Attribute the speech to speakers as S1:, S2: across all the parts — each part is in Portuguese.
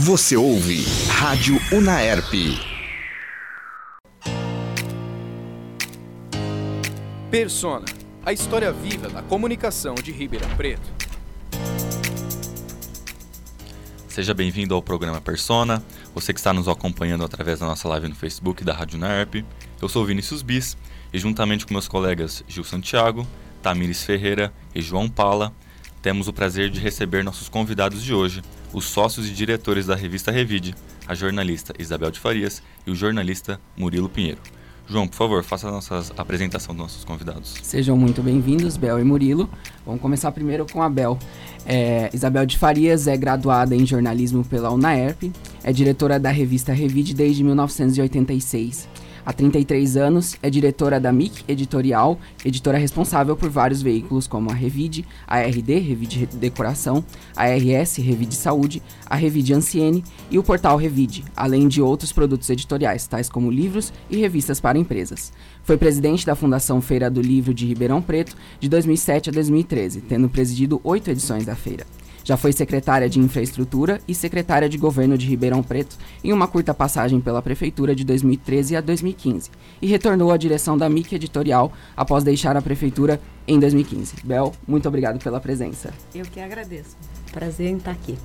S1: Você ouve Rádio Unaerp.
S2: Persona, a história viva da comunicação de Ribeirão Preto.
S3: Seja bem-vindo ao programa Persona, você que está nos acompanhando através da nossa live no Facebook da Rádio Unaerp. Eu sou Vinícius Bis e juntamente com meus colegas Gil Santiago, Tamires Ferreira e João Pala, temos o prazer de receber nossos convidados de hoje, os sócios e diretores da revista Revide, a jornalista Isabel de Farias e o jornalista Murilo Pinheiro. João, por favor, faça a nossa apresentação dos nossos convidados.
S4: Sejam muito bem-vindos, Bel e Murilo. Vamos começar primeiro com a Bel. É, Isabel de Farias é graduada em jornalismo pela UNAERP, é diretora da revista Revide desde 1986 Há 33 anos, é diretora da MIC Editorial, editora responsável por vários veículos como a Revide, a RD, Revide Decoração, a RS, Revide Saúde, a Revide Anciene e o portal Revide, além de outros produtos editoriais, tais como livros e revistas para empresas. Foi presidente da Fundação Feira do Livro de Ribeirão Preto de 2007 a 2013, tendo presidido oito edições da feira. Já foi secretária de Infraestrutura e secretária de Governo de Ribeirão Preto em uma curta passagem pela Prefeitura de 2013 a 2015 e retornou à direção da MIC Editorial após deixar a Prefeitura em 2015. Bel, muito obrigado pela presença.
S5: Eu que agradeço. Prazer em estar aqui.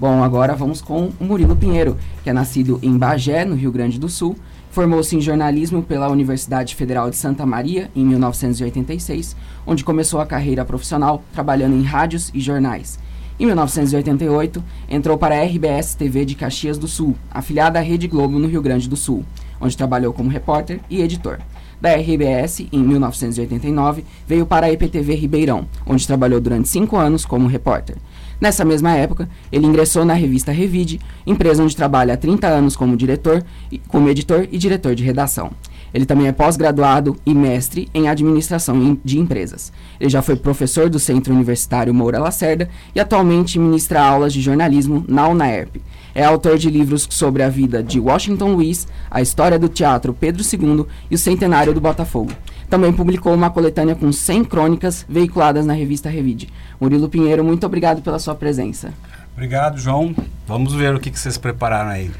S4: Bom, agora vamos com o Murilo Pinheiro, que é nascido em Bagé, no Rio Grande do Sul, Formou-se em jornalismo pela Universidade Federal de Santa Maria em 1986, onde começou a carreira profissional trabalhando em rádios e jornais. Em 1988, entrou para a RBS TV de Caxias do Sul, afiliada à Rede Globo no Rio Grande do Sul, onde trabalhou como repórter e editor. Da RBS, em 1989, veio para a EPTV Ribeirão, onde trabalhou durante cinco anos como repórter. Nessa mesma época, ele ingressou na revista Revide, empresa onde trabalha há 30 anos como diretor, como editor e diretor de redação. Ele também é pós-graduado e mestre em administração de empresas. Ele já foi professor do Centro Universitário Moura Lacerda e atualmente ministra aulas de jornalismo na UNAERP. É autor de livros sobre a vida de Washington Luiz, a história do teatro Pedro II e o centenário do Botafogo. Também publicou uma coletânea com 100 crônicas veiculadas na revista Revide. Murilo Pinheiro, muito obrigado pela sua presença.
S6: Obrigado, João. Vamos ver o que, que vocês prepararam aí.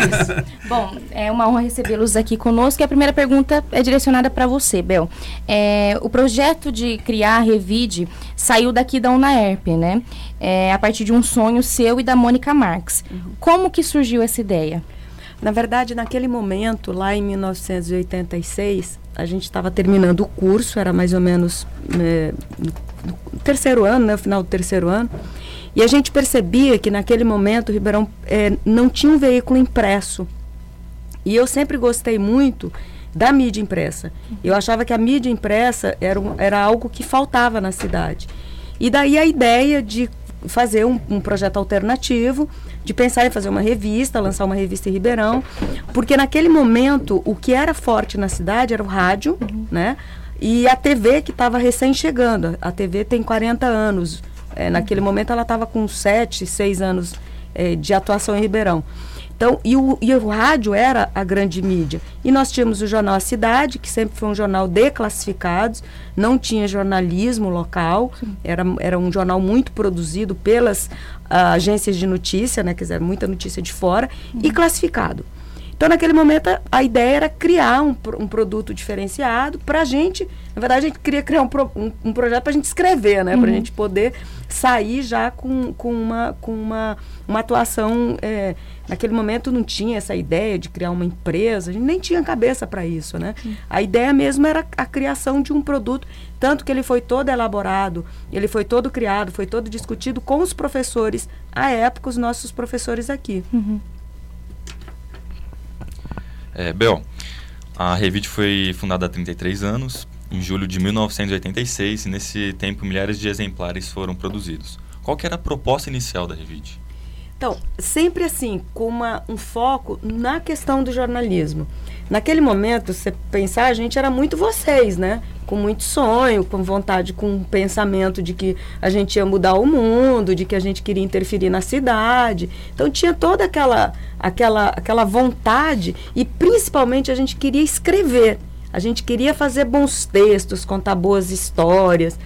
S7: Bom, é uma honra recebê-los aqui conosco. E a primeira pergunta é direcionada para você, Bel. É, o projeto de criar a Revide saiu daqui da UNAERP, né? É, a partir de um sonho seu e da Mônica Marx. Uhum. Como que surgiu essa ideia?
S5: Na verdade, naquele momento, lá em 1986, a gente estava terminando o curso, era mais ou menos é, no terceiro ano, né? No final do terceiro ano. E a gente percebia que naquele momento o Ribeirão é, não tinha um veículo impresso. E eu sempre gostei muito da mídia impressa. Eu achava que a mídia impressa era, um, era algo que faltava na cidade. E daí a ideia de fazer um, um, projeto alternativo, de pensar em fazer uma revista, lançar uma revista em Ribeirão, porque naquele momento o que era forte na cidade era o rádio, uhum. né? E a TV que estava recém chegando. A TV tem 40 anos. É, naquele momento ela estava com 7, 6 anos é, de atuação em Ribeirão. Então, e o, e o rádio era a grande mídia. E nós tínhamos o jornal A Cidade, que sempre foi um jornal de classificados, não tinha jornalismo local, era, era um jornal muito produzido pelas uh, agências de notícia, né, quer dizer, muita notícia de fora, uhum. e classificado. Então, naquele momento, a ideia era criar um, um produto diferenciado para a gente. Na verdade, a gente queria criar um, pro, um, um projeto para a gente escrever, né? Uhum. Para a gente poder sair já com, com, uma, com uma, uma atuação. É, naquele momento não tinha essa ideia de criar uma empresa, a gente nem tinha cabeça para isso, né? Uhum. A ideia mesmo era a criação de um produto, tanto que ele foi todo elaborado, ele foi todo criado, foi todo discutido com os professores, à época, os nossos professores aqui. Uhum.
S3: É, Bel, a Revit foi fundada há 33 anos, em julho de 1986, e nesse tempo milhares de exemplares foram produzidos. Qual que era a proposta inicial da Revit?
S5: Então, sempre assim, com uma, um foco na questão do jornalismo. Naquele momento, você pensar, a gente era muito vocês, né? Com muito sonho, com vontade, com um pensamento de que a gente ia mudar o mundo, de que a gente queria interferir na cidade. Então tinha toda aquela, aquela, aquela vontade e principalmente a gente queria escrever. A gente queria fazer bons textos, contar boas histórias.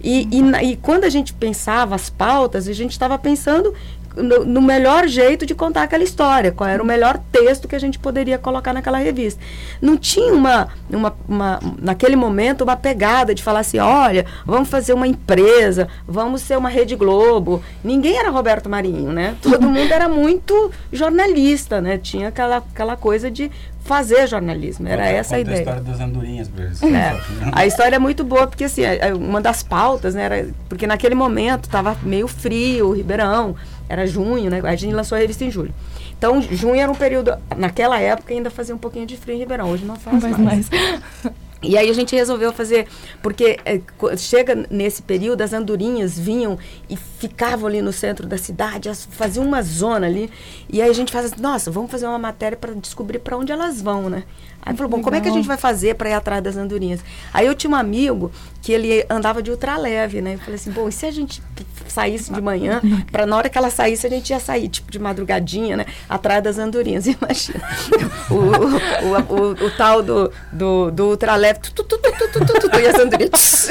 S5: E, e, e, quando a gente pensava as pautas, a gente estava pensando no, no, melhor jeito de contar aquela história, qual era o melhor texto que a gente poderia colocar naquela revista. Não tinha uma, uma, uma naquele momento, uma pegada de falar assim, olha, vamos fazer uma empresa, vamos ser uma Rede Globo. Ninguém era Roberto Marinho, né? Todo mundo era muito jornalista, né? Tinha aquela, aquela coisa de fazer jornalismo. Era conta, essa a ideia.
S6: a história das andorinhas,
S5: é. A história é muito boa, porque assim, é, é uma das pautas, né, era, porque naquele momento estava meio frio, o Ribeirão, era junho, né? A gente lançou a revista em julho. Então, junho era um período, naquela época ainda fazia um pouquinho de frio em Ribeirão, hoje não faz, não faz mais. mais. E aí a gente resolveu fazer, porque é, chega nesse período, as andorinhas vinham e ficavam ali no centro da cidade, faziam uma zona ali. E aí a gente faz assim, nossa, vamos fazer uma matéria para descobrir para onde elas vão, né? Aí falou, bom, como é que a gente vai fazer para ir atrás das andorinhas? Aí eu tinha um amigo que ele andava de ultraleve, né? Eu falei assim, bom, e se a gente saísse de manhã, para na hora que ela saísse, a gente ia sair, tipo, de madrugadinha, né? Atrás das andorinhas. Imagina. o, o, o, o, tal do, do, do ultraleve, tu, tu, tu, tu, tu, tu, tu, e as andorinhas.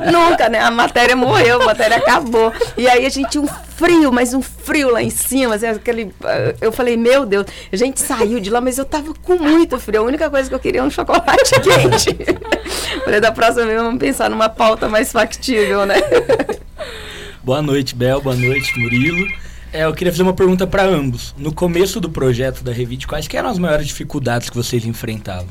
S5: Nunca, né? A matéria morreu, a matéria acabou. E aí a gente tinha um frio, mas um frio lá em cima, assim, aquele, eu falei, meu Deus, a gente saiu de lá, mas eu tava com muito frio, a única coisa que eu queria era um chocolate quente. falei, da próxima vez vamos pensar numa pauta mais factível, né?
S8: Boa noite, Bel, boa noite, Murilo. É, eu queria fazer uma pergunta para ambos. No começo do projeto da Revit, quais eram as maiores dificuldades que vocês enfrentavam?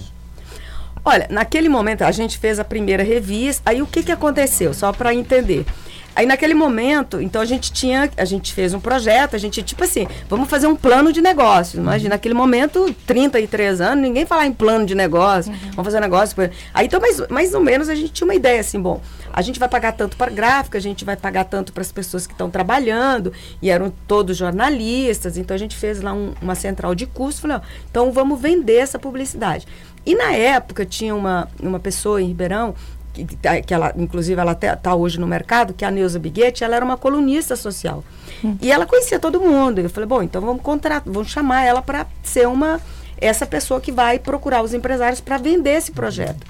S5: Olha, naquele momento a gente fez a primeira revista, aí o que, que aconteceu? Só para entender. Aí naquele momento, então a gente tinha, a gente fez um projeto, a gente, tipo assim, vamos fazer um plano de negócio. Imagina, naquele momento, 33 anos, ninguém falar em plano de negócio, uhum. vamos fazer um negócio. Aí então, mais, mais ou menos, a gente tinha uma ideia assim, bom, a gente vai pagar tanto para gráfica, a gente vai pagar tanto para as pessoas que estão trabalhando, e eram todos jornalistas, então a gente fez lá um, uma central de custo, então vamos vender essa publicidade. E na época tinha uma, uma pessoa em Ribeirão que, tá, que ela, inclusive, ela está hoje no mercado, que é a Neuza Biguete, ela era uma colunista social. Hum. E ela conhecia todo mundo. Eu falei, bom, então vamos contratar, vamos chamar ela para ser uma essa pessoa que vai procurar os empresários para vender esse projeto.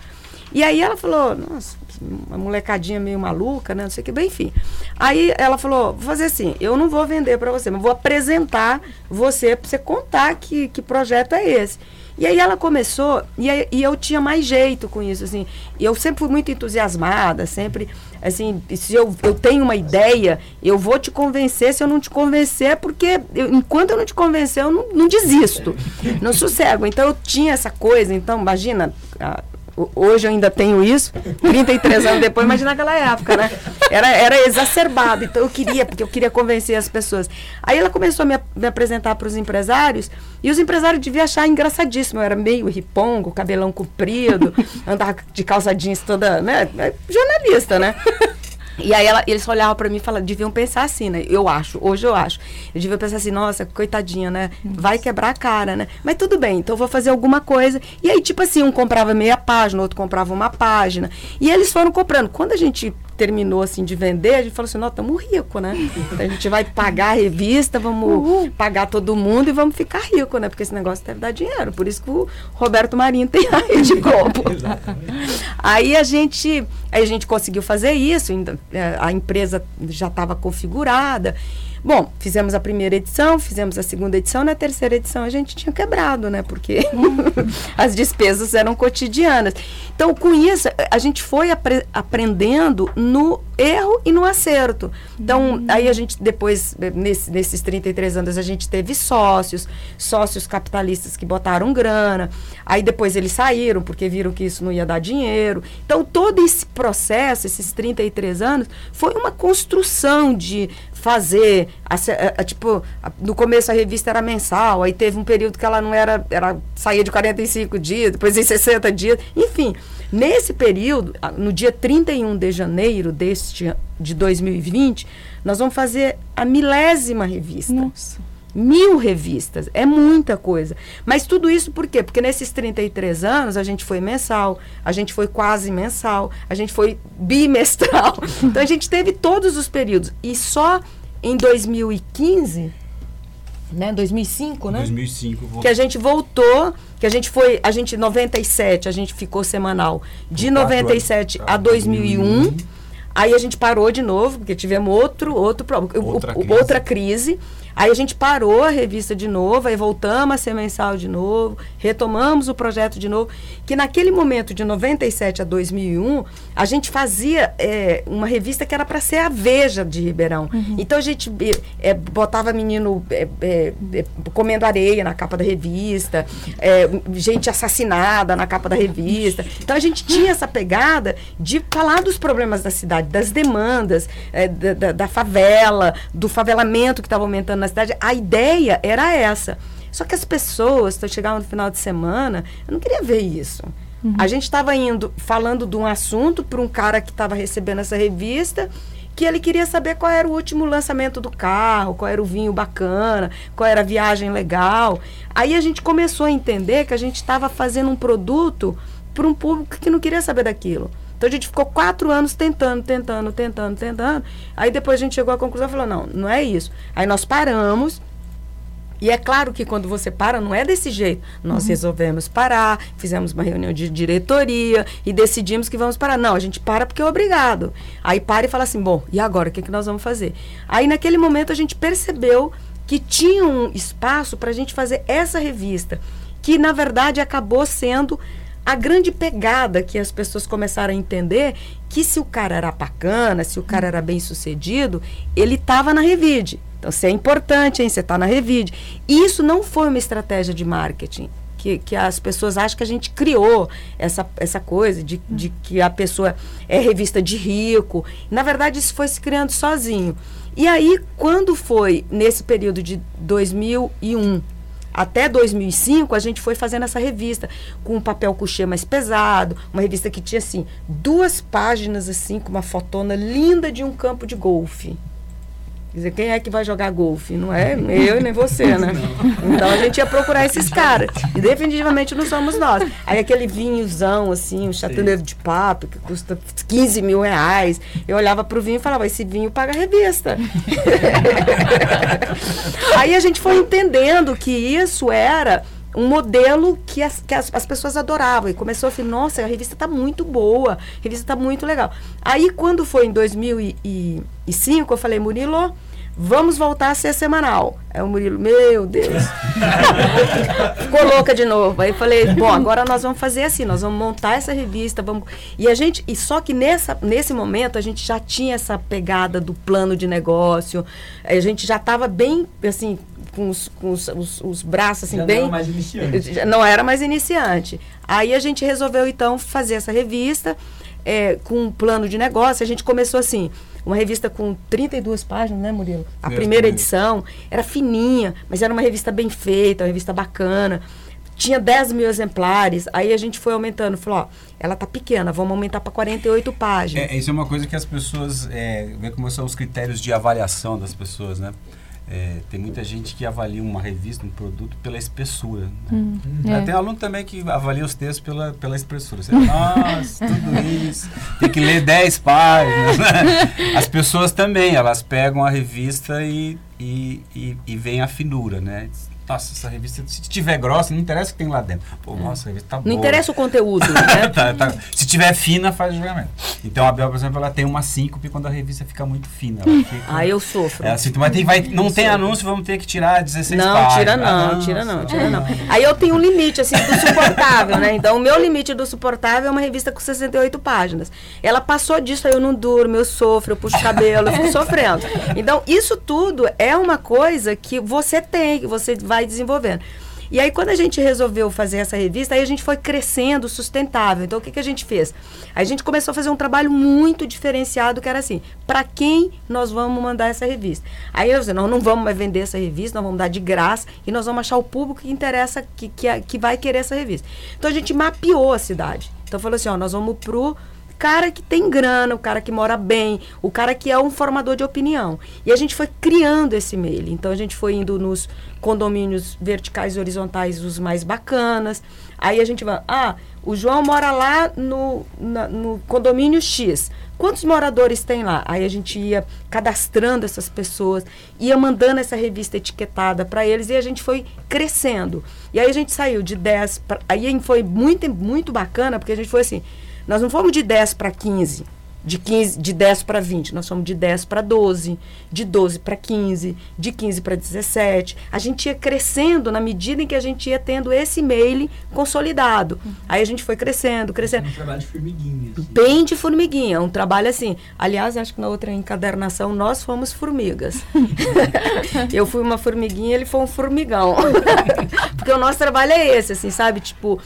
S5: E aí ela falou, nossa, uma molecadinha meio maluca, né? Não sei o que, bem, enfim. Aí ela falou, vou fazer assim, eu não vou vender para você, mas vou apresentar você para você contar que, que projeto é esse. E aí ela começou, e, aí, e eu tinha mais jeito com isso, assim. E eu sempre fui muito entusiasmada, sempre, assim, se eu, eu tenho uma ideia, eu vou te convencer, se eu não te convencer, é porque eu, enquanto eu não te convencer, eu não, não desisto, não sossego. Então eu tinha essa coisa, então, imagina, Hoje eu ainda tenho isso, 33 anos depois, imagina naquela época, né? Era, era exacerbado, então eu queria, porque eu queria convencer as pessoas. Aí ela começou a me, me apresentar para os empresários, e os empresários deviam achar engraçadíssimo. Eu era meio ripongo, cabelão comprido, andava de calça jeans toda, né? Jornalista, né? E aí ela, eles olhavam para mim e falavam, deviam pensar assim, né? Eu acho, hoje eu acho. Eu devia pensar assim, nossa, coitadinha, né? Vai quebrar a cara, né? Mas tudo bem, então eu vou fazer alguma coisa. E aí, tipo assim, um comprava meia página, outro comprava uma página. E eles foram comprando. Quando a gente terminou assim de vender, a gente falou assim, nós estamos ricos, né? Então, a gente vai pagar a revista, vamos Uhul. pagar todo mundo e vamos ficar rico, né? Porque esse negócio deve dar dinheiro. Por isso que o Roberto Marinho tem a Rede Globo. aí a gente, aí a gente conseguiu fazer isso, ainda, é, a empresa já estava configurada. Bom, fizemos a primeira edição, fizemos a segunda edição, na terceira edição a gente tinha quebrado, né? Porque as despesas eram cotidianas. Então, com isso, a gente foi apre aprendendo no erro e no acerto. Então, uhum. aí a gente depois, nesse, nesses 33 anos, a gente teve sócios, sócios capitalistas que botaram grana. Aí depois eles saíram porque viram que isso não ia dar dinheiro. Então, todo esse processo, esses 33 anos, foi uma construção de fazer, a, a, a, tipo, no começo a revista era mensal, aí teve um período que ela não era, era saía de 45 dias, depois em 60 dias, enfim. Nesse período, no dia 31 de janeiro deste de 2020, nós vamos fazer a milésima revista.
S7: Nossa.
S5: Mil revistas, é muita coisa. Mas tudo isso por quê? Porque nesses 33 anos a gente foi mensal, a gente foi quase mensal, a gente foi bimestral. então a gente teve todos os períodos. E só em 2015, né? 2005, né?
S6: 2005.
S5: Que a gente voltou, que a gente foi, a gente 97, a gente ficou semanal de 97 a 2001. Aí a gente parou de novo, porque tivemos outro, outro problema,
S6: Outra
S5: o-
S6: crise.
S5: outra crise. Aí a gente parou a revista de novo, aí voltamos a ser mensal de novo, retomamos o projeto de novo, que naquele momento de 97 a 2001, a gente fazia é, uma revista que era para ser a Veja de Ribeirão. Então a gente é, é, botava menino é, é, é, comendo areia na capa da revista, gente assassinada na capa da revista. Então a gente tinha essa pegada de falar dos problemas da cidade, das demandas, da, da- da favela, do favelamento que estava aumentando na cidade. A ideia era essa. Só que as pessoas, eu chegava no final de semana, eu não queria ver isso. A gente estava indo, falando de um assunto para um cara que estava recebendo essa revista, que ele queria saber qual era o último lançamento do carro, qual era o vinho bacana, qual era a viagem legal. Aí a gente começou a entender que a gente estava fazendo um produto para um público que não queria saber daquilo. Então a gente ficou quatro anos tentando, tentando, tentando, tentando. Aí depois a gente chegou à conclusão e falou: não, não é isso. Aí nós paramos. E é claro que quando você para, não é desse jeito. Nós resolvemos parar, fizemos uma reunião de diretoria e decidimos que vamos parar. Não, a gente para porque é obrigado. Aí para e fala assim: bom, e agora? O que, que nós vamos fazer? Aí naquele momento a gente percebeu que tinha um espaço para a gente fazer essa revista, que na verdade acabou sendo a grande pegada que as pessoas começaram a entender que se o cara era bacana, se o cara era bem sucedido, ele estava na Revide. Então, você é importante, hein? Você está na Revide. E isso não foi uma estratégia de marketing. Que, que as pessoas acham que a gente criou essa, essa coisa de, de que a pessoa é revista de rico. Na verdade, isso foi se criando sozinho. E aí, quando foi nesse período de 2001 até 2005, a gente foi fazendo essa revista com um papel couché mais pesado, uma revista que tinha, assim, duas páginas, assim, com uma fotona linda de um campo de golfe. Quer dizer, quem é que vai jogar golfe? Não é eu e nem você, né? Então a gente ia procurar esses caras. E definitivamente não somos nós. Aí aquele vinhozão, assim, um Chateauneuf de Papo, que custa 15 mil reais. Eu olhava pro vinho e falava, esse vinho paga a revista. Aí a gente foi entendendo que isso era um modelo que as, que as, as pessoas adoravam. E começou assim, nossa, a revista está muito boa, a revista está muito legal. Aí, quando foi em 2005, eu falei, Murilo, vamos voltar a ser semanal. Aí o Murilo, meu Deus. Ficou louca de novo. Aí eu falei, bom, agora nós vamos fazer assim, nós vamos montar essa revista, vamos. E a gente, e só que nessa, nesse momento a gente já tinha essa pegada do plano de negócio, a gente já estava bem, assim, com os, com os, os, os braços assim,
S8: Já não
S5: bem.
S8: era mais iniciante.
S5: Não era mais iniciante. Aí a gente resolveu então fazer essa revista é, com um plano de negócio. A gente começou assim, uma revista com 32 páginas, né, Murilo? A primeira edição era fininha, mas era uma revista bem feita, uma revista bacana. Tinha 10 mil exemplares, aí a gente foi aumentando, falou, ó, ela tá pequena, vamos aumentar para 48 páginas.
S6: É, isso é uma coisa que as pessoas é, vê como são os critérios de avaliação das pessoas, né? É, tem muita gente que avalia uma revista, um produto pela espessura. né?
S7: é.
S6: Tem aluno também que avalia os textos pela, pela espessura. Você, Nossa, tudo isso. Tem que ler 10 páginas. né? As pessoas também, elas pegam a revista e, e, e, e veem a finura, né? Nossa, essa revista, se tiver grossa, não interessa o que tem lá dentro. Pô, nossa, a revista tá boa.
S5: Não interessa o conteúdo, né?
S6: Tá, tá. Se tiver fina, faz o julgamento. Então a Bel, por exemplo, ela tem uma síncope quando a revista fica muito fina. Ela fica,
S5: Aí eu sofro.
S6: é assim, mas tem, vai, não tem anúncio, vamos ter que tirar 16
S5: Não,
S6: páginas.
S5: tira não,
S6: Ah,
S5: tira não, tira não. Aí eu tenho um limite, assim, do suportável, né? Então, o meu limite do suportável é uma revista com 68 páginas. Ela passou disso, aí eu não durmo, eu sofro, eu puxo o cabelo, eu fico sofrendo. Então, isso tudo é uma coisa que você tem, que você vai desenvolvendo. E aí, quando a gente resolveu fazer essa revista, aí a gente foi crescendo sustentável. Então, o que, que a gente fez? A gente começou a fazer um trabalho muito diferenciado, que era assim, para quem nós vamos mandar essa revista? Aí eu disse, nós não vamos mais vender essa revista, nós vamos dar de graça e nós vamos achar o público que interessa, que, que, que vai querer essa revista. Então, a gente mapeou a cidade. Então, falou assim, ó, nós vamos pro cara que tem grana, o cara que mora bem, o cara que é um formador de opinião. E a gente foi criando esse meio. Então a gente foi indo nos condomínios verticais e horizontais os mais bacanas. Aí a gente vai, ah, o João mora lá no, na- no condomínio X. Quantos moradores tem lá? Aí a gente ia cadastrando essas pessoas, ia mandando essa revista etiquetada para eles e a gente foi crescendo. E aí a gente saiu de 10 pra, aí foi muito muito bacana porque a gente foi assim, nós não fomos de 10 para 15. de 15, de 10 para 20, nós fomos de 10 para 12, de 12 para 15, de 15 para 17. A gente ia crescendo na medida em que a gente ia tendo esse e-mail consolidado. Aí a gente foi crescendo, crescendo.
S8: Um trabalho de formiguinha. assim.
S5: Bem de formiguinha, um trabalho assim. Aliás, acho que na outra encadernação nós fomos formigas. Eu fui uma formiguinha, ele foi um formigão. Porque o nosso trabalho é esse, assim, sabe? Tipo,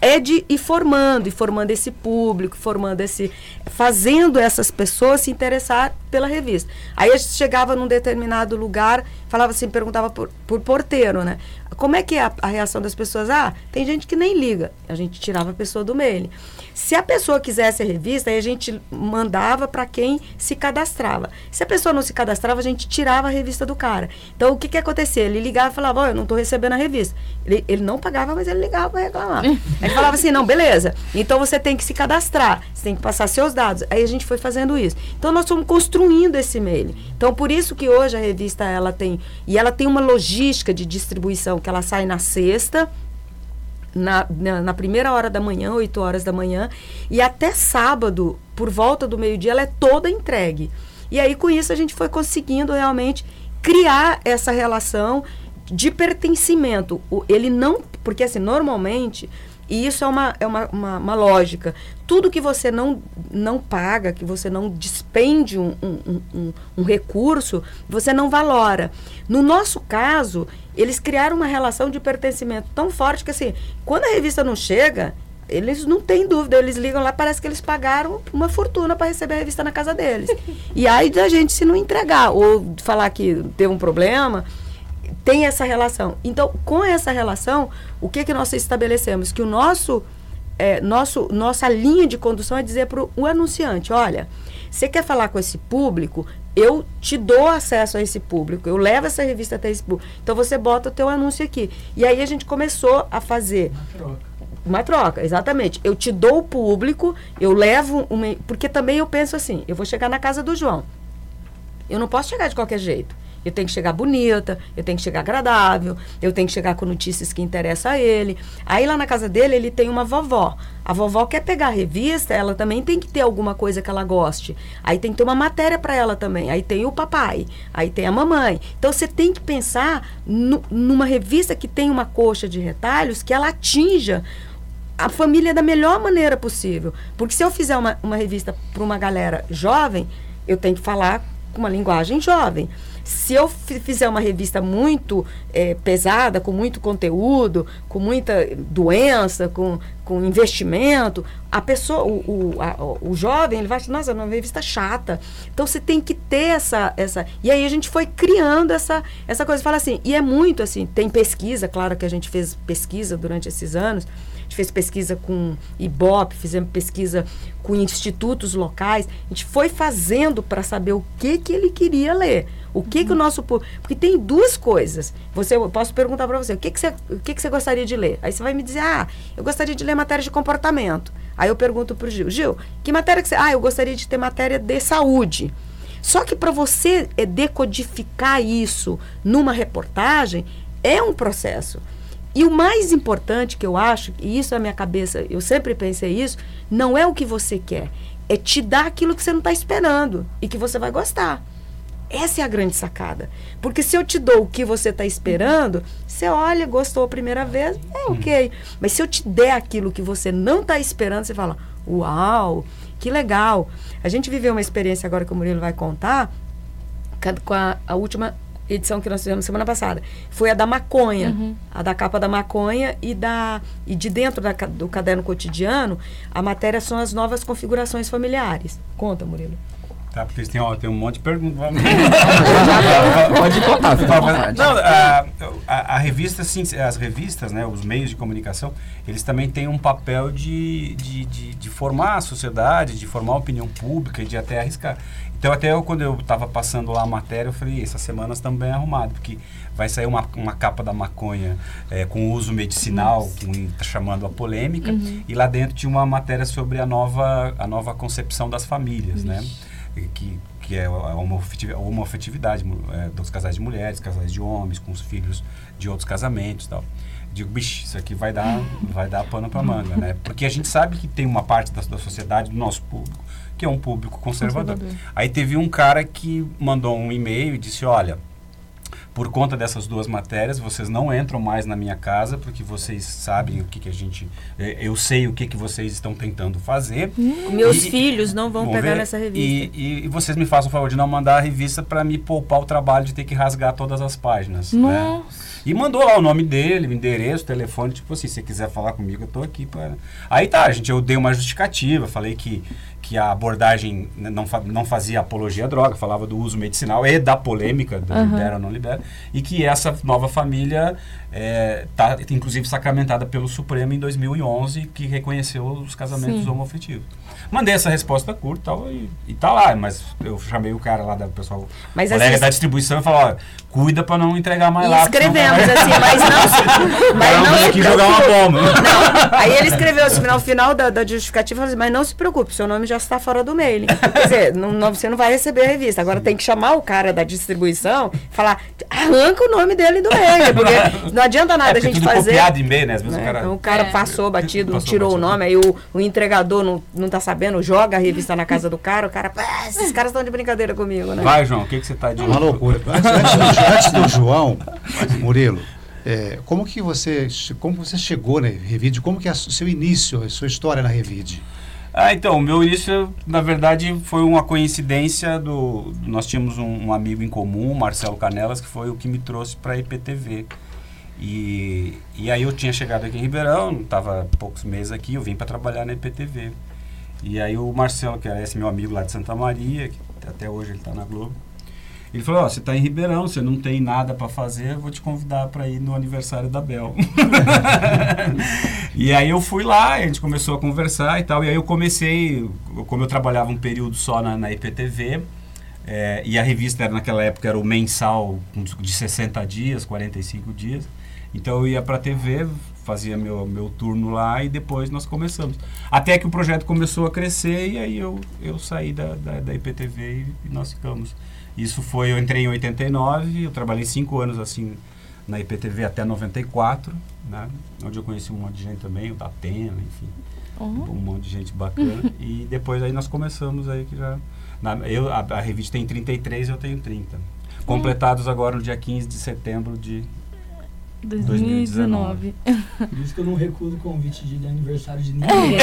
S5: é de ir formando, e formando esse público, formando esse. fazendo essas pessoas se interessar pela revista. Aí a gente chegava num determinado lugar, falava assim, perguntava por, por porteiro, né? Como é que é a, a reação das pessoas? Ah, tem gente que nem liga. A gente tirava a pessoa do mail. Se a pessoa quisesse a revista, aí a gente mandava para quem se cadastrava. Se a pessoa não se cadastrava, a gente tirava a revista do cara. Então, o que que acontecia? Ele ligava e falava, ó, eu não estou recebendo a revista. Ele, ele não pagava, mas ele ligava para reclamar. Aí falava assim, não, beleza. Então, você tem que se cadastrar. Você tem que passar seus dados. Aí a gente foi fazendo isso. Então, nós fomos construindo esse e-mail. Então, por isso que hoje a revista, ela tem... E ela tem uma logística de distribuição, que ela sai na sexta, na, na, na, primeira hora da manhã, 8 horas da manhã, e até sábado, por volta do meio-dia, ela é toda entregue. E aí, com isso, a gente foi conseguindo realmente criar essa relação de pertencimento. O, ele não. Porque, assim, normalmente. E isso é uma, é uma, uma, uma, lógica. Tudo que você não, não paga, que você não despende um, um, um, um recurso, você não valora. No nosso caso, eles criaram uma relação de pertencimento tão forte que, assim, quando a revista não chega, eles não têm dúvida, eles ligam lá, parece que eles pagaram uma fortuna para receber a revista na casa deles. e aí da gente se não entregar, ou falar que teve um problema, tem essa relação. Então, com essa relação, o que, que nós estabelecemos? Que o nosso, é, nosso nossa linha de condução é dizer para o anunciante, olha, você quer falar com esse público, eu te dou acesso a esse público, eu levo essa revista até esse público. Então você bota o teu anúncio aqui. E aí a gente começou a fazer
S8: uma troca.
S5: Uma troca, exatamente. Eu te dou o público, eu levo uma. Porque também eu penso assim, eu vou chegar na casa do João. Eu não posso chegar de qualquer jeito. Eu tenho que chegar bonita, eu tenho que chegar agradável, eu tenho que chegar com notícias que interessam a ele. Aí lá na casa dele, ele tem uma vovó. A vovó quer pegar a revista, ela também tem que ter alguma coisa que ela goste. Aí tem que ter uma matéria para ela também. Aí tem o papai, aí tem a mamãe. Então você tem que pensar no, numa revista que tem uma coxa de retalhos que ela atinja a família da melhor maneira possível. Porque se eu fizer uma, uma revista para uma galera jovem, eu tenho que falar com uma linguagem jovem. Se eu fizer uma revista muito é, pesada, com muito conteúdo, com muita doença, com, com investimento, a pessoa, o, o, a, o jovem, ele vai achar, nossa, é uma revista chata. Então você tem que ter essa, essa. E aí a gente foi criando essa, essa coisa. Fala assim, e é muito assim, tem pesquisa, claro que a gente fez pesquisa durante esses anos. Gente fez pesquisa com IBOP, fizemos pesquisa com institutos locais. A gente foi fazendo para saber o que, que ele queria ler. O que, uhum. que o nosso público. Porque tem duas coisas. Você, eu posso perguntar para você, o que, que você, o que, que você gostaria de ler? Aí você vai me dizer, ah, eu gostaria de ler matéria de comportamento. Aí eu pergunto para o Gil, Gil, que matéria que você. Ah, eu gostaria de ter matéria de saúde. Só que para você é, decodificar isso numa reportagem é um processo. E o mais importante que eu acho, e isso é a minha cabeça, eu sempre pensei isso, não é o que você quer, é te dar aquilo que você não está esperando e que você vai gostar. Essa é a grande sacada. Porque se eu te dou o que você está esperando, você olha, gostou a primeira vez, é ok. Mas se eu te der aquilo que você não está esperando, você fala, uau, que legal. A gente viveu uma experiência agora que o Murilo vai contar, com a, a última edição que nós fizemos semana passada. Foi a da maconha, uhum. a da capa da maconha e da e de dentro da, do caderno cotidiano, a matéria são as novas configurações familiares. Conta, Murilo.
S6: Tá, porque tem, ó, tem um monte de perguntas.
S4: Pode contar, fica
S6: Não, a, a, a, revista, sim, as revistas, né, os meios de comunicação, eles também têm um papel de, de, de, de formar a sociedade, de formar a opinião pública e de até arriscar. Então, até eu, quando eu estava passando lá a matéria, eu falei, essas semanas estão bem arrumadas, porque vai sair uma, uma capa da maconha é, com uso medicinal, com, tá chamando a polêmica, uhum. e lá dentro tinha uma matéria sobre a nova, a nova concepção das famílias, né? Que, que é a mu- é, dos casais de mulheres, casais de homens, com os filhos de outros casamentos e tal. Digo, bicho, isso aqui vai dar, vai dar pano pra manga, né? Porque a gente sabe que tem uma parte da, da sociedade, do nosso público, que é um público conservador.
S7: Conservador.
S6: Aí teve um cara que mandou um e-mail e disse, olha, por conta dessas duas matérias, vocês não entram mais na minha casa, porque vocês sabem o que, que a gente... eh, Eu sei o que, que vocês estão tentando fazer.
S5: Meus
S6: E-
S5: filhos não vão pegar
S6: ver.
S5: nessa revista.
S6: E, e- e vocês me façam o favor de não mandar a revista para me poupar o trabalho de ter que rasgar todas as páginas. né?
S7: Nossa.
S6: E mandou lá o nome dele, o endereço, o telefone, tipo assim, se você quiser falar comigo, eu tô aqui para. Aí tá, gente, eu dei uma justificativa, falei que, que a abordagem não, não fazia apologia à droga, falava do uso medicinal e da polêmica do
S7: Aham.
S6: libera ou não libera, e que essa nova família é, tá, inclusive, sacramentada pelo Supremo em 2011, que reconheceu os casamentos
S7: Sim.
S6: homoafetivos. Mandei essa resposta curta e tal, e, e tá lá, mas eu chamei o cara lá da pessoal,
S5: Mas
S6: colega da distribuição e falou, cuida para não entregar mais
S5: E
S6: lá.
S5: escrevemos
S6: vai-
S5: assim, mas não mas não se
S6: que jogar uma bomba.
S5: Não, aí ele escreveu assim, no final da, da justificativa, falou assim, mas não se preocupe, seu nome já está fora do mailing. Quer dizer, não, não- você não vai receber a revista. Agora tem que chamar o cara da distribuição e falar, arranca o nome dele do mailing, porque não adianta nada
S6: É,
S5: a gente
S6: tudo
S5: fazer.
S6: copiado em e-mail, né? Às vezes
S5: né?
S6: o cara...
S5: Então o cara
S7: É.
S5: passou batido, não
S6: Passou
S5: tirou o
S6: batido.
S5: nome, aí o, o entregador não, não tá sabendo, joga a revista na casa do cara, o cara, "Ah, esses caras estão de brincadeira comigo, né?
S6: Vai, João, o que, que você tá de...
S9: É uma loucura. Antes, antes do, João, Murilo, é, como que você, como você chegou na Revide? Como que é o seu início, a sua história na Revide?
S6: Ah, então, o meu início, na verdade, foi uma coincidência do... Nós tínhamos um, um amigo em comum, Marcelo Canelas, que foi o que me trouxe para a IPTV. E, e aí eu tinha chegado aqui em Ribeirão, estava poucos meses aqui, eu vim para trabalhar na IPTV. E aí o Marcelo, que era esse meu amigo lá de Santa Maria, que até hoje ele está na Globo, ele falou, ó, você está em Ribeirão, você não tem nada para fazer, vou te convidar para ir no aniversário da Bel. e aí eu fui lá, a gente começou a conversar e tal, e aí eu comecei, como eu trabalhava um período só na, na IPTV, é, e a revista era, naquela época era o mensal de 60 dias, 45 dias. Então eu ia para a TV, fazia meu, meu turno lá e depois nós começamos. Até que o projeto começou a crescer e aí eu, eu saí da, da, da IPTV e, e nós ficamos. Isso foi, eu entrei em 89, eu trabalhei cinco anos assim na IPTV até 94, né? Onde eu conheci um monte de gente também, o da Pena, enfim
S7: Uhum.
S6: um monte de gente bacana. e depois aí nós começamos aí que já. na- eu, a, a revista tem 33 eu tenho 30. Completados agora no dia 15 de setembro de.
S7: 2019.
S8: Por isso que eu não recuso o convite de aniversário de ninguém.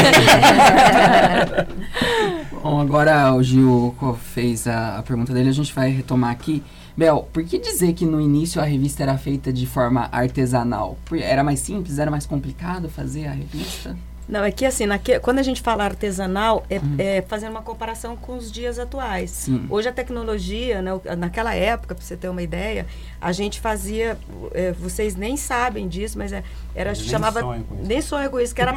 S4: Bom, agora o Gil fez a, a pergunta dele, a gente vai retomar aqui. Bel, por que dizer que no início a revista era feita de forma artesanal? Era mais simples, era mais complicado fazer a revista?
S5: Não, é que assim, naque, quando a gente fala artesanal, é, é fazendo uma comparação com os dias atuais.
S4: Sim.
S5: Hoje a tecnologia, né, naquela época, para você ter uma ideia, a gente fazia, é, vocês nem sabem disso, mas é, era
S6: nem
S5: chamava
S6: isso.
S5: nem sonho com isso, que era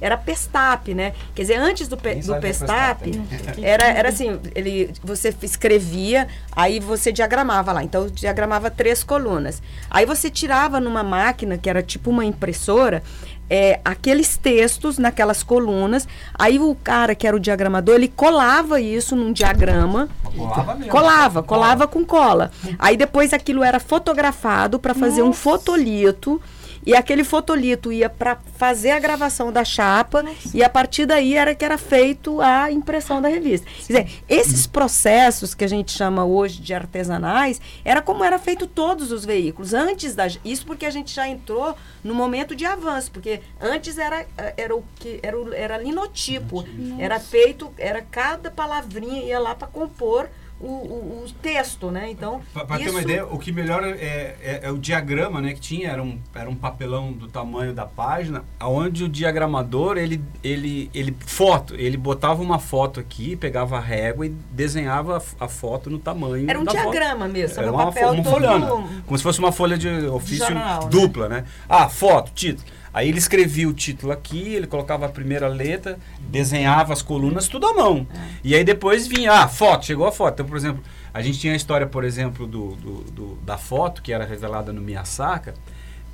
S5: era Pestap, né? Quer dizer, antes do, pe, do Pestap,
S6: Pestap,
S5: era era assim, ele você escrevia, aí você diagramava lá. Então diagramava três colunas. Aí você tirava numa máquina que era tipo uma impressora, é, aqueles textos naquelas colunas. Aí o cara que era o diagramador, ele colava isso num diagrama.
S6: Colava mesmo.
S5: Colava, colava com cola. Aí depois aquilo era fotografado para fazer um fotolito. E aquele fotolito ia para fazer a gravação da chapa e a partir daí era que era feito a impressão da revista. Quer dizer, esses processos que a gente chama hoje de artesanais, era como era feito todos os veículos. Antes da isso porque a gente já entrou no momento de avanço, porque antes era era o que era, o- era linotipo, era feito, era cada palavrinha ia lá para compor o, o, o texto, né? Então,
S6: Para ter
S5: isso-
S6: uma ideia, o que melhora é, é- é o diagrama né, que tinha, era um, era um papelão do tamanho da página, onde o diagramador, ele, ele, ele, foto, ele botava uma foto aqui, pegava a régua e desenhava a, a foto no tamanho
S5: Era um
S6: da foto.
S5: diagrama mesmo,
S6: Era uma,
S5: papel
S6: uma
S5: todo-
S6: folhona, como se fosse uma folha de ofício
S5: jornal, né?
S6: dupla, né? Ah, foto, título. Aí ele escrevia o título aqui, ele colocava a primeira letra, desenhava as colunas, tudo à mão. E aí depois vinha, ah, foto, chegou a foto. Então, por exemplo, a gente tinha a história, por exemplo, do, do- do- da foto, que era revelada no Miyasaka,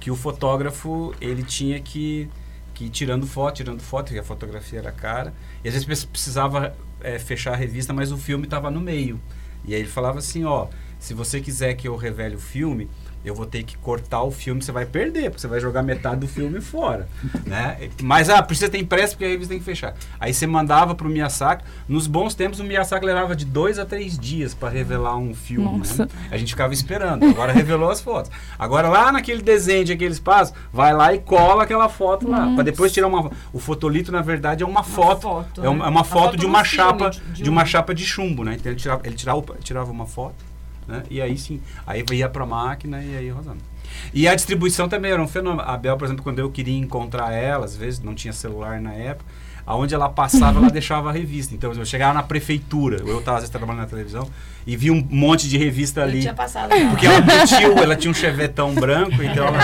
S6: que o fotógrafo, ele tinha que, que ir tirando foto, tirando foto, porque a fotografia era cara. E às vezes precisava eh, fechar a revista, mas o filme estava no meio. E aí ele falava assim, ó, se você quiser que eu revele o filme, eu vou ter que cortar o filme, você vai perder, porque você vai jogar metade do filme fora, né? Mas, ah, precisa ter impresso porque a revista tem que fechar. Aí você mandava pro Miyazaki, nos bons tempos o Miyazaki levava de dois a três dias para revelar um filme,
S7: Nossa.
S6: né? A gente ficava esperando, agora revelou as fotos. Agora lá naquele desenho de aquele espaço, vai lá e cola aquela foto lá, para depois tirar uma... O fotolito, na verdade, é uma, foto,
S5: foto,
S6: é uma,
S5: né?
S6: é uma
S5: Uma
S6: foto
S5: foto
S6: de uma
S5: filme,
S6: chapa,
S5: de-
S6: de,
S5: de
S6: uma
S5: um-
S6: chapa de chumbo, né? Então ele tirava, ele tirava, tirava uma foto, né? E aí sim, aí ia pra máquina e aí rodando. E a distribuição também era um fenômeno. A Bel, por exemplo, quando eu queria encontrar ela, às vezes não tinha celular na época, aonde ela passava, ela deixava a revista. Então, eu chegava na prefeitura, eu estava às vezes trabalhando na televisão, e vi um monte de revista ali.
S5: tinha passado lá.
S6: Porque ela metiu, ela tinha um chevetão branco, então ela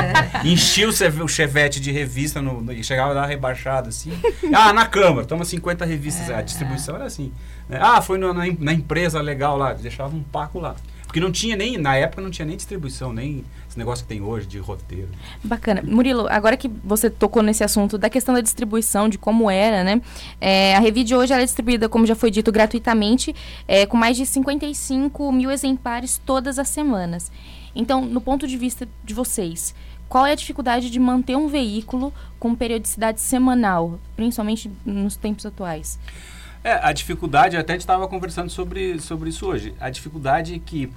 S6: enchia o, cheve- o chevette de revista no, no- e chegava a dar rebaixada assim. Ah, na Câmara, toma 50 revistas. a distribuição era assim. né? Ah, foi no- na, na empresa legal lá, deixava um paco lá. Porque não tinha nem, na época não tinha nem distribuição, nem esse negócio que tem hoje de roteiro.
S7: Bacana. Murilo, agora que você tocou nesse assunto da questão da distribuição, de como era, né? É, a Revide hoje ela é distribuída, como já foi dito, gratuitamente, é, com mais de 55 mil exemplares todas as semanas. Então, no ponto de vista de vocês, qual é a dificuldade de manter um veículo com periodicidade semanal, principalmente nos tempos atuais?
S6: É, a dificuldade, até a gente estava conversando sobre, sobre isso hoje. A dificuldade é que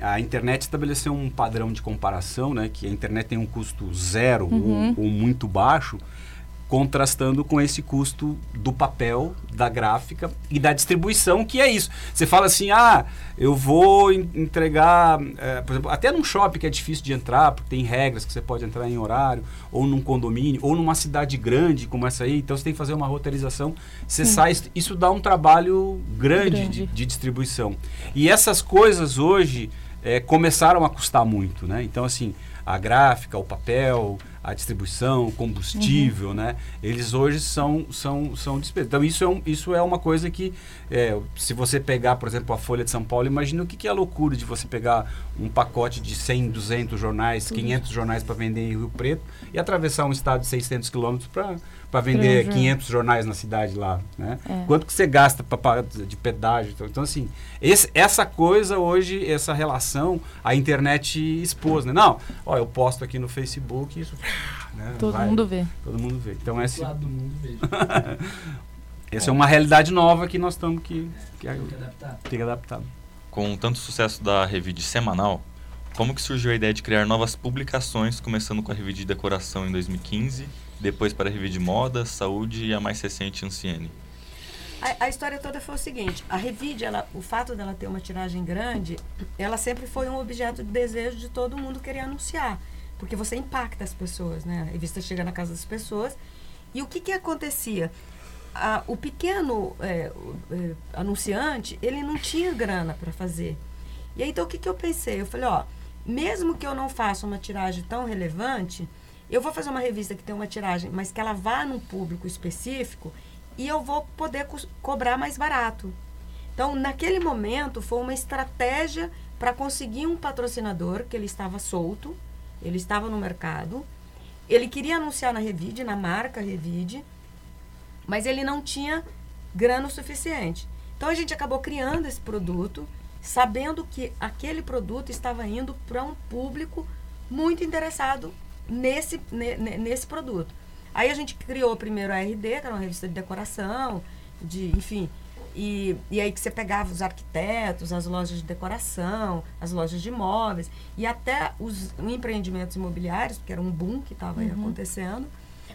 S6: a internet estabeleceu um padrão de comparação, né? Que a internet tem um custo zero
S7: Uhum.
S6: ou, ou muito baixo, contrastando com esse custo do papel, da gráfica e da distribuição, que é isso. Você fala assim, ah, eu vou en- entregar, eh, por exemplo, até num shopping que é difícil de entrar, porque tem regras que você pode entrar em horário, ou num condomínio, ou numa cidade grande como essa aí, então você tem que fazer uma roteirização. Você sai, isso dá um trabalho grande,
S7: Grande.
S6: De, de distribuição. E essas coisas hoje eh, começaram a custar muito, né? Então, assim, a gráfica, o papel, a distribuição, o combustível, né? Eles hoje são são são despesas. Então isso é um, isso é uma coisa que é, se você pegar, por exemplo, a Folha de São Paulo, imagina o que, que é a loucura de você pegar um pacote de 100, 200 jornais, 500 jornais para vender em Rio Preto e atravessar um estado de 600 quilômetros para para vender
S7: Pra-
S6: 500 jornais na cidade lá, né?
S7: É.
S6: Quanto que você gasta pra, pagar de pedágio? Então, então, assim, esse- essa coisa hoje, essa relação, a internet expôs, né? Não, ó, eu posto aqui no Facebook isso... né,
S7: Todo
S6: vai,
S7: mundo vê.
S6: Todo mundo vê. Então, essa,
S8: lado do mundo vejo.
S6: essa é uma realidade nova que nós estamos que, que,
S8: Tem que adaptar.
S6: tem que adaptar.
S3: Com tanto sucesso da Revide semanal, como que surgiu a ideia de criar novas publicações, começando com a Revide Decoração em 2015, depois para a Revide Moda, Saúde e a mais recente Anciene?
S5: A, a história toda foi o seguinte: a Revide, ela, o fato dela ter uma tiragem grande, ela sempre foi um objeto de desejo de todo mundo querer anunciar. Porque você impacta as pessoas, né? A revista chega na casa das pessoas. E o que, que acontecia? A- o pequeno é, o- é, anunciante, ele não tinha grana para fazer. E aí, então, o que, que eu pensei? Eu falei, ó, mesmo que eu não faça uma tiragem tão relevante, eu vou fazer uma revista que tem uma tiragem, mas que ela vá num público específico e eu vou poder cos- cobrar mais barato. Então, naquele momento, foi uma estratégia para conseguir um patrocinador que ele estava solto, ele estava no mercado, ele queria anunciar na Revide, na marca Revide, mas ele não tinha grana o suficiente. Então a gente acabou criando esse produto, sabendo que aquele produto estava indo para um público muito interessado nesse, ne- ne- nesse produto. Aí a gente criou primeiro a RD, que era uma revista de decoração, de, enfim, e, e aí que você pegava os arquitetos, as lojas de decoração, as lojas de imóveis, e até os empreendimentos imobiliários, porque era um boom que estava aí acontecendo,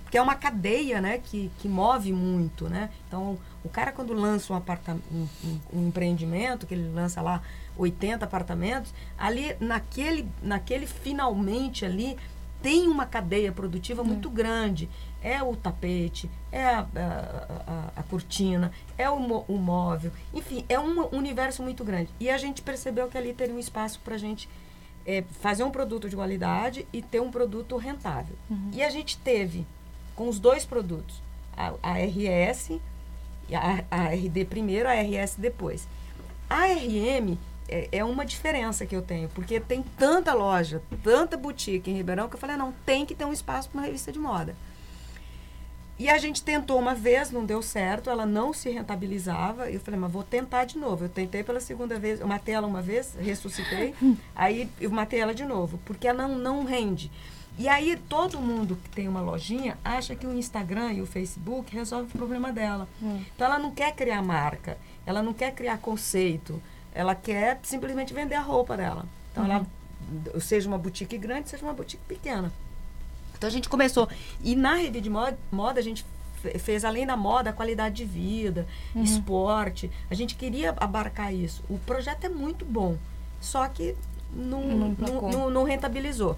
S5: porque é uma cadeia né, que, que move muito. Né? Então, o cara quando lança um, um, um- um empreendimento, que ele lança lá 80 apartamentos, ali naquele, naquele finalmente ali tem uma cadeia produtiva muito grande. É o tapete, é a, a, a- a cortina, é o, o móvel, enfim, é um universo muito grande. E a gente percebeu que ali teria um espaço para a gente é, fazer um produto de qualidade e ter um produto rentável. E a gente teve, com os dois produtos, a, a RS, a, a RD primeiro, a RS depois. A RM é, é uma diferença que eu tenho, porque tem tanta loja, tanta boutique em Ribeirão, que eu falei, não, tem que ter um espaço para uma revista de moda. E a gente tentou uma vez, não deu certo, ela não se rentabilizava. Eu falei, mas vou tentar de novo. Eu tentei pela segunda vez, eu matei ela uma vez, ressuscitei, aí eu matei ela de novo, porque ela não, não rende. E aí todo mundo que tem uma lojinha acha que o Instagram e o Facebook resolve o problema dela. Então ela não quer criar marca, ela não quer criar conceito, ela quer simplesmente vender a roupa dela. Então ela, seja uma boutique grande, seja uma boutique pequena. Então a gente começou. E na revista de moda, moda a gente fe- fez, além da moda, qualidade de vida, esporte. A gente queria abarcar isso. O projeto é muito bom, só que não,
S7: Não
S5: não, não- não rentabilizou.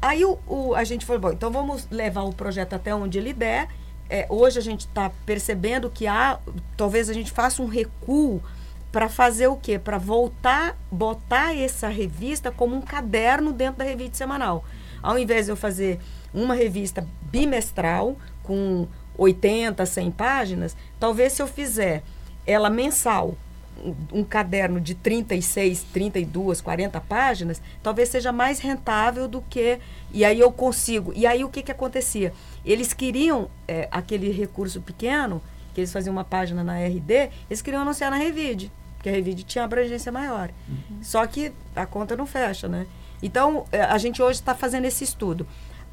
S5: Aí o, o- a gente falou, bom, então vamos levar o projeto até onde ele der. É, hoje a gente está percebendo que há, talvez a gente faça um recuo para fazer o quê? Para voltar, botar essa revista como um caderno dentro da revista semanal. Ao invés de eu fazer uma revista bimestral com 80, 100 páginas, talvez se eu fizer ela mensal, um, um caderno de 36, 32, 40 páginas, talvez seja mais rentável do que. E aí eu consigo. E aí o que, que acontecia? Eles queriam é, aquele recurso pequeno, que eles faziam uma página na RD, eles queriam anunciar na Revide, porque a Revide tinha abrangência maior. Só que a conta não fecha, né? Então, é, a gente hoje está fazendo esse estudo.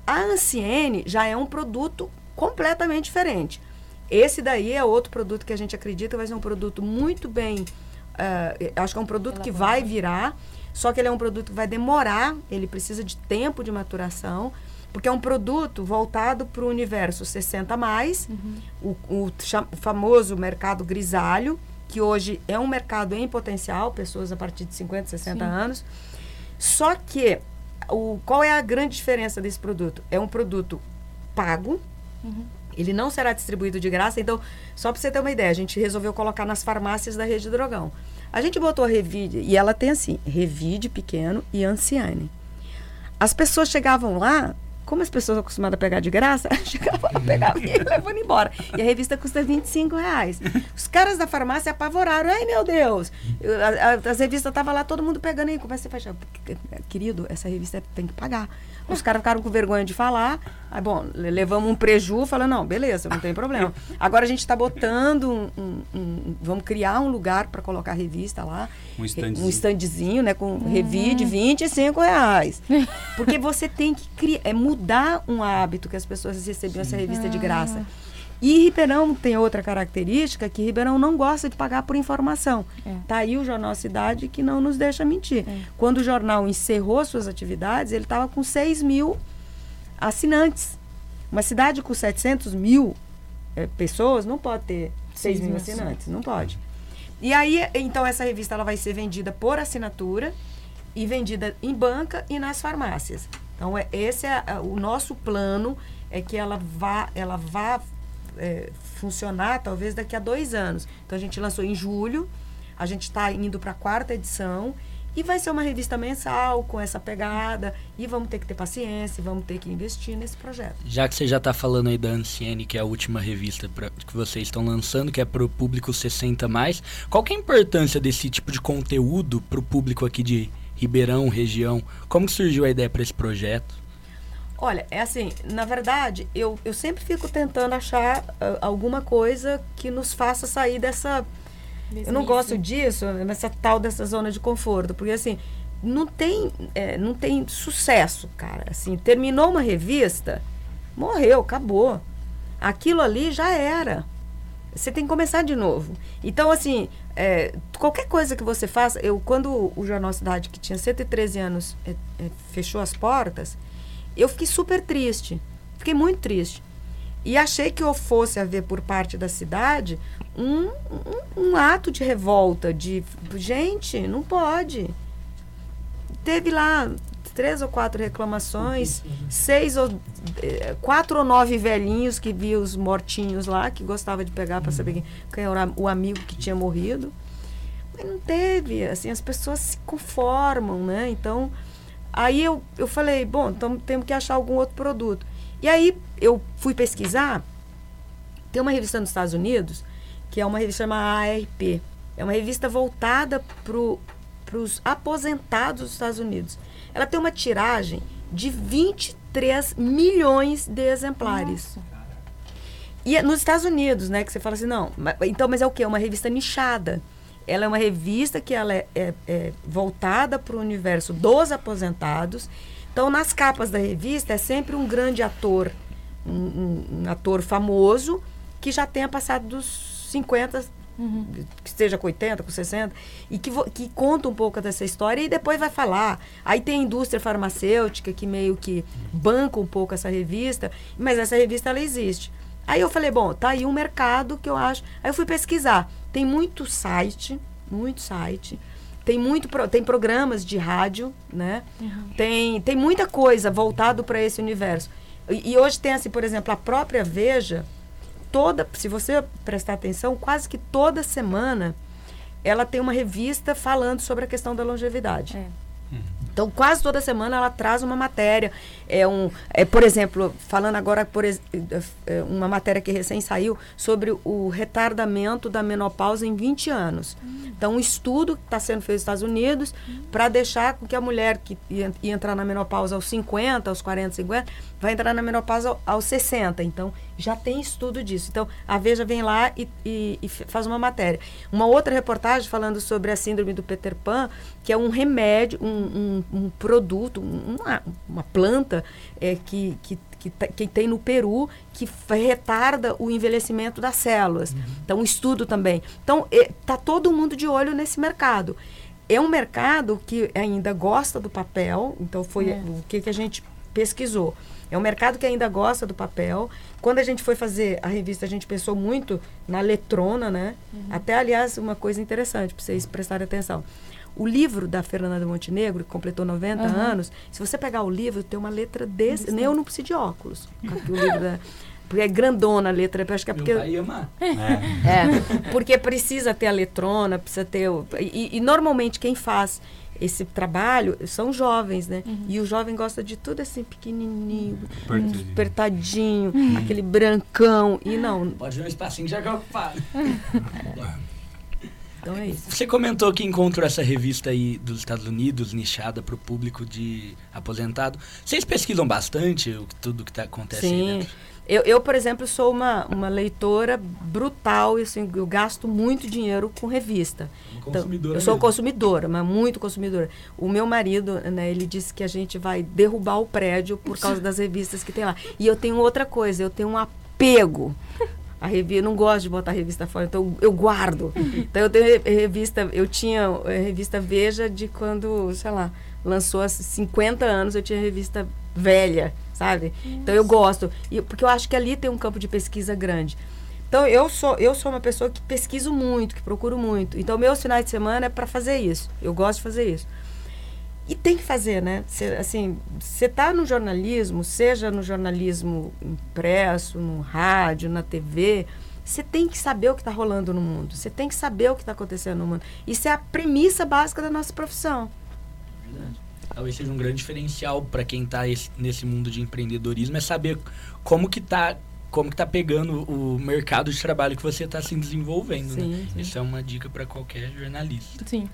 S5: A Anciene já é um produto completamente diferente. Esse daí é outro produto que a gente acredita que vai ser um produto muito bem. ah, acho que é um produto que vai virar, só que ele é um produto que vai demorar, ele precisa de tempo de maturação, porque é um produto voltado para o universo 60 mais, o, o cha- o famoso mercado grisalho, que hoje é um mercado em potencial, pessoas a partir de 50, 60 anos. Só que o, qual é a grande diferença desse produto? É um produto pago, ele não será distribuído de graça. Então, só para você ter uma ideia, a gente resolveu colocar nas farmácias da rede Drogão. A gente botou a Revide, e ela tem assim, Revide pequeno e Anciane. As pessoas chegavam lá, como as pessoas acostumadas a pegar de graça, chegavam lá, pegavam e levavam embora. E a revista custa 25 reais. Os caras da farmácia apavoraram. Ai, meu Deus! Eu- a- a- as revistas estavam lá, todo mundo pegando e começa a fechar. Querido, essa revista tem que pagar. Os caras ficaram com vergonha de falar. Aí, bom, le- levamos um preju, falando, não, beleza, não tem problema. Agora a gente está botando um, um- um- Vamos criar um lugar para colocar a revista lá.
S6: Um
S5: Um
S6: standzinho.
S5: standzinho, né? Com revide, 25 reais. Porque você tem que criar, é mudar um hábito que as pessoas recebiam essa revista de graça. E Ribeirão tem outra característica que Ribeirão não gosta de pagar por informação. Tá aí o Jornal Cidade que não nos deixa mentir. Quando o jornal encerrou suas atividades, ele estava com 6 mil assinantes. Uma cidade com 700 mil eh, pessoas não pode ter 6 mil assinantes, não pode. E aí, então, essa revista ela vai ser vendida por assinatura e vendida em banca e nas farmácias. Então, é, esse é o nosso plano, é que ela vá, ela vá é, funcionar talvez daqui a dois anos. Então, a gente lançou em julho, a gente está indo para a quarta edição e vai ser uma revista mensal com essa pegada e vamos ter que ter paciência, vamos ter que investir nesse projeto.
S8: Já que você já tá falando aí da Anciene, que é a última revista pra, que vocês estão lançando, que é pro público 60 mais, qual que é a importância desse tipo de conteúdo pro público aqui de Ribeirão, região? Como que surgiu a ideia para esse projeto?
S5: Olha, é assim, na verdade, eu, eu sempre fico tentando achar ah, alguma coisa que nos faça sair dessa. Eu não gosto disso, nessa tal dessa zona de conforto, porque assim, não tem, é, não tem sucesso, cara. Assim, terminou uma revista, morreu, acabou. Aquilo ali já era. Você tem que começar de novo. Então, assim, é, qualquer coisa que você faça, eu quando o Jornal Cidade, que tinha 113 anos, é, é, fechou as portas, eu fiquei super triste. Fiquei muito triste. E achei que eu fosse haver por parte da cidade um, um, um ato de revolta, de gente, não pode. Teve lá três ou quatro reclamações, seis ou eh, quatro ou nove velhinhos que viam os mortinhos lá, que gostava de pegar para saber quem, quem era o amigo que tinha morrido. Mas não teve, assim, as pessoas se conformam, né? Então, aí eu, eu falei, bom, então temos que achar algum outro produto. E aí eu fui pesquisar, tem uma revista nos Estados Unidos, que é uma revista chamada ARP. É uma revista voltada para os aposentados dos Estados Unidos. Ela tem uma tiragem de 23 milhões de exemplares. E é nos Estados Unidos, né, que você fala assim, não, mas, então, mas é o quê? É uma revista nichada. Ela é uma revista que ela é, é, é voltada para o universo dos aposentados. Então, nas capas da revista é sempre um grande ator, um, um, ator famoso que já tenha passado dos 50, Uhum. que esteja com 80, com 60, e que, que conta um pouco dessa história e depois vai falar. Aí tem a indústria farmacêutica que meio que banca um pouco essa revista, mas essa revista ela existe. Aí eu falei, bom, tá aí um mercado que eu acho. Aí eu fui pesquisar. Tem muito site, muito site. Tem muito tem programas de rádio, né? Uhum. Tem, tem muita coisa voltado para esse universo. E, hoje tem assim, por exemplo, a própria Veja, toda, se você prestar atenção, quase que toda semana ela tem uma revista falando sobre a questão da longevidade. É. Então, quase toda semana ela traz uma matéria. É um, é, por exemplo, falando agora por é, é, uma matéria que recém saiu sobre o retardamento da menopausa em 20 anos. Hum. Então, um estudo que está sendo feito nos Estados Unidos hum. para deixar com que a mulher que ia, ia, entrar na menopausa aos 50, aos 40, 50, vai entrar na menopausa aos 60. Então, já tem estudo disso. Então, a Veja vem lá e, e, e faz uma matéria. Uma outra reportagem falando sobre a síndrome do Peter Pan, que é um remédio, um, um, um produto, uma, uma planta é, que, que, que, que, tem no Peru que retarda o envelhecimento das células. Uhum. Então, um estudo também. Então, está todo mundo de olho nesse mercado. É um mercado que ainda gosta do papel, então foi é. o que, que a gente pesquisou. É um mercado que ainda gosta do papel. Quando a gente foi fazer a revista, a gente pensou muito na letrona, né? Uhum. Até, aliás, uma coisa interessante para vocês prestarem atenção. O livro da Fernanda Montenegro, que completou 90 uhum. anos, se você pegar o livro, tem uma letra desse. Nem eu não preciso de óculos. o livro da, porque é grandona a letra, acho que é porque. Pai ama. É. é. Porque precisa ter a letrona, precisa ter. O, e, e, normalmente quem faz esse trabalho são jovens, né? Uhum. E o jovem gosta de tudo assim, pequenininho, apertadinho, apertadinho uhum. aquele brancão. E não.
S8: Pode ver um espacinho já que eu falo. Então é isso. Você comentou que encontrou essa revista aí dos Estados Unidos, nichada para o público de aposentado. Vocês pesquisam bastante tudo que tá, acontece Sim. aí dentro?
S5: Eu, eu, por exemplo, sou uma, uma leitora brutal, assim, eu gasto muito dinheiro com revista. Então, eu sou consumidora, mas muito consumidora. O meu marido, né, ele disse que a gente vai derrubar o prédio por causa das revistas que tem lá. E eu tenho outra coisa, eu tenho um apego a revista, não gosto de botar a revista fora, então eu guardo. Então eu tenho revista, eu tinha eh, revista Veja de quando, sei lá, lançou há 50 anos, eu tinha revista velha, sabe? Nossa. Então eu gosto, e, porque eu acho que ali tem um campo de pesquisa grande. Então eu sou eu sou uma pessoa que pesquiso muito, que procuro muito. Então meus finais de semana é para fazer isso. Eu gosto de fazer isso. E tem que fazer, né? Cê, assim, você está no jornalismo, seja no jornalismo impresso, no rádio, na TV, você tem que saber o que está rolando no mundo. Você tem que saber o que está acontecendo no mundo. Isso é a premissa básica da nossa profissão.
S8: Talvez seja um grande diferencial para quem está nesse mundo de empreendedorismo é saber como que está como que tá pegando o mercado de trabalho que você está se desenvolvendo. Sim, né? sim. Isso é uma dica para qualquer jornalista.
S4: Sim.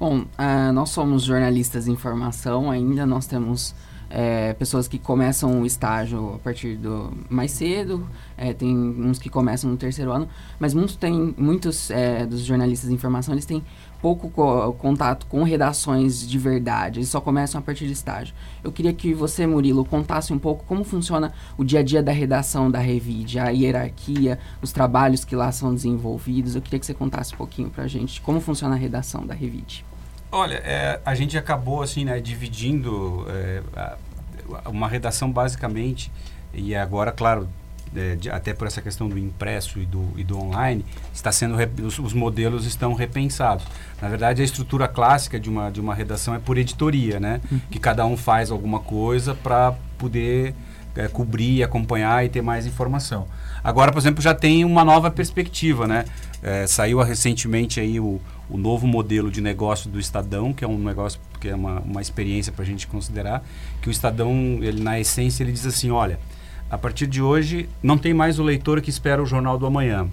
S4: Bom, uh, nós somos jornalistas de informação ainda, nós temos é, pessoas que começam o estágio a partir do mais cedo, é, tem uns que começam no terceiro ano, mas muitos, tem, muitos é, dos jornalistas de informação eles têm pouco co contato com redações de verdade, eles só começam a partir do estágio. Eu queria que você, Murilo, contasse um pouco como funciona o dia a dia da redação da Revide, a hierarquia, os trabalhos que lá são desenvolvidos. Eu queria que você contasse um pouquinho pra gente como funciona a redação da Revide.
S6: Olha, é, a gente acabou assim, né, dividindo é, uma redação basicamente, e agora, claro, é, de, até por essa questão do impresso e do, e do online, está sendo os, os, modelos estão repensados. Na verdade, a estrutura clássica de uma, de uma redação é por editoria, né? Uhum. Que cada um faz alguma coisa para poder é, cobrir, acompanhar e ter mais informação. Agora, por exemplo, já tem uma nova perspectiva, né? É, saiu recentemente aí o, o novo modelo de negócio do Estadão, que é um negócio que é uma, uma experiência para a gente considerar, que o Estadão, ele na essência, ele diz assim, olha, a partir de hoje, não tem mais o leitor que espera o Jornal do Amanhã.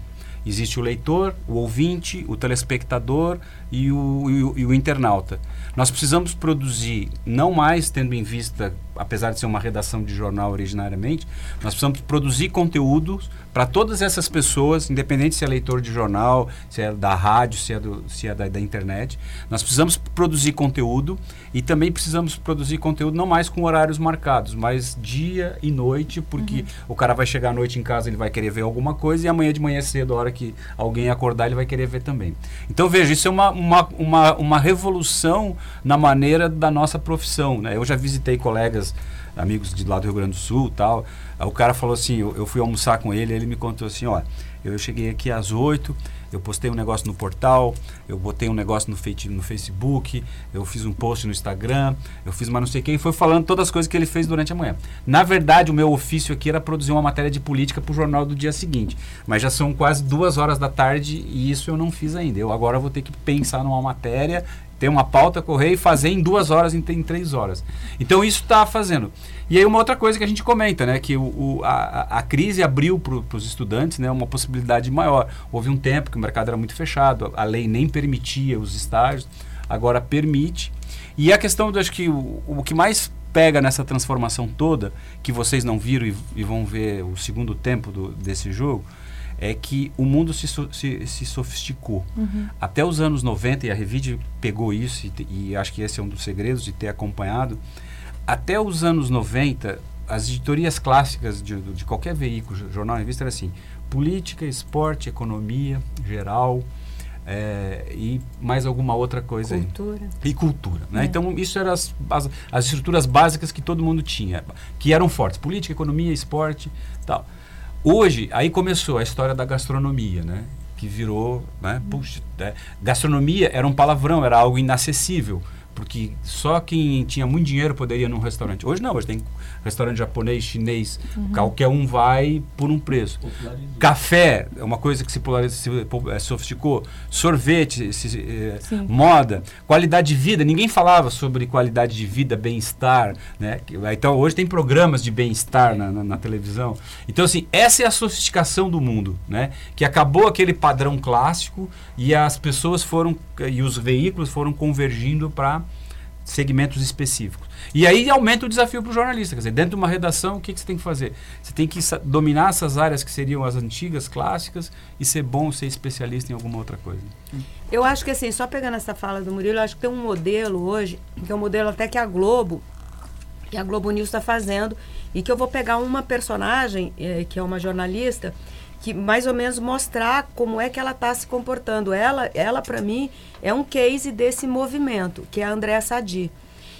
S6: Existe o leitor, o ouvinte, o telespectador e o, e o, e o internauta. Nós precisamos produzir, não mais tendo em vista apesar de ser uma redação de jornal originariamente, nós precisamos produzir conteúdos para todas essas pessoas, independente se é leitor de jornal, se é da rádio, se é, do, se é da, da internet. Nós precisamos produzir conteúdo e também precisamos produzir conteúdo não mais com horários marcados, mas dia e noite, porque o cara vai chegar à noite em casa, ele vai querer ver alguma coisa e amanhã de manhã cedo, a hora que alguém acordar, ele vai querer ver também. Então veja, isso é uma, uma, uma, uma revolução na maneira da nossa profissão. Né? Eu já visitei colegas, amigos de lá do Rio Grande do Sul tal. Aí o cara falou assim, eu, eu fui almoçar com ele, ele me contou assim, ó, eu cheguei aqui às 8, eu postei um negócio no portal, eu botei um negócio no, no Facebook, eu fiz um post no Instagram, eu fiz mais não sei o que, e foi falando todas as coisas que ele fez durante a manhã. Na verdade, o meu ofício aqui era produzir uma matéria de política para o jornal do dia seguinte. Mas já são quase duas horas da tarde e isso eu não fiz ainda. Eu agora vou ter que pensar numa matéria, ter uma pauta, correr e fazer em duas horas, em, em três horas. Então isso está fazendo. E aí uma outra coisa que a gente comenta, né, que o, o- a, a- crise abriu para os estudantes né, uma possibilidade maior. Houve um tempo que o mercado era muito fechado, a, a lei nem permitia os estágios, agora permite. E a questão, do, acho que o, o que mais pega nessa transformação toda, que vocês não viram e, e vão ver o segundo tempo do, desse jogo, é que o mundo se, se, se sofisticou. Até os anos 90, e a Revide pegou isso, e, e acho que esse é um dos segredos de ter acompanhado, até os anos 90, as editorias clássicas de, de qualquer veículo, jornal, revista, era assim, política, esporte, economia, geral, é, e mais alguma outra coisa aí
S5: Cultura.
S6: e cultura. Né?
S5: É.
S6: Então, isso eram as, as, as estruturas básicas que todo mundo tinha, que eram fortes: política, economia, esporte tal. Hoje, aí começou a história da gastronomia, né? que virou. Né? Puxa, né? Gastronomia era um palavrão, era algo inacessível. Porque só quem tinha muito dinheiro poderia ir num restaurante. Hoje não, hoje tem restaurante japonês, chinês, qualquer um vai por um preço. Café é uma coisa que se, polariza- se eh, sofisticou. Sorvete, se-
S7: Sim.
S6: moda, qualidade de vida. Ninguém falava sobre qualidade de vida, bem-estar. Né? Então hoje tem programas de bem-estar na, na- na televisão. Então, assim, essa é a sofisticação do mundo. Né? Que acabou aquele padrão clássico e as pessoas foram, e os veículos foram convergindo para segmentos específicos. E aí aumenta o desafio para o jornalista. Quer dizer, dentro de uma redação, o que, que você tem que fazer? Você tem que dominar essas áreas que seriam as antigas, clássicas, e ser bom, ser especialista em alguma outra coisa.
S5: Eu acho que assim, só pegando essa fala do Murilo, eu acho que tem um modelo hoje, que é um modelo até que a Globo, que a Globo News está fazendo, e que eu vou pegar uma personagem, eh, que é uma jornalista, que mais ou menos mostrar como é que ela está se comportando. Ela, ela para mim, é um case desse movimento, que é a Andréa Sadi.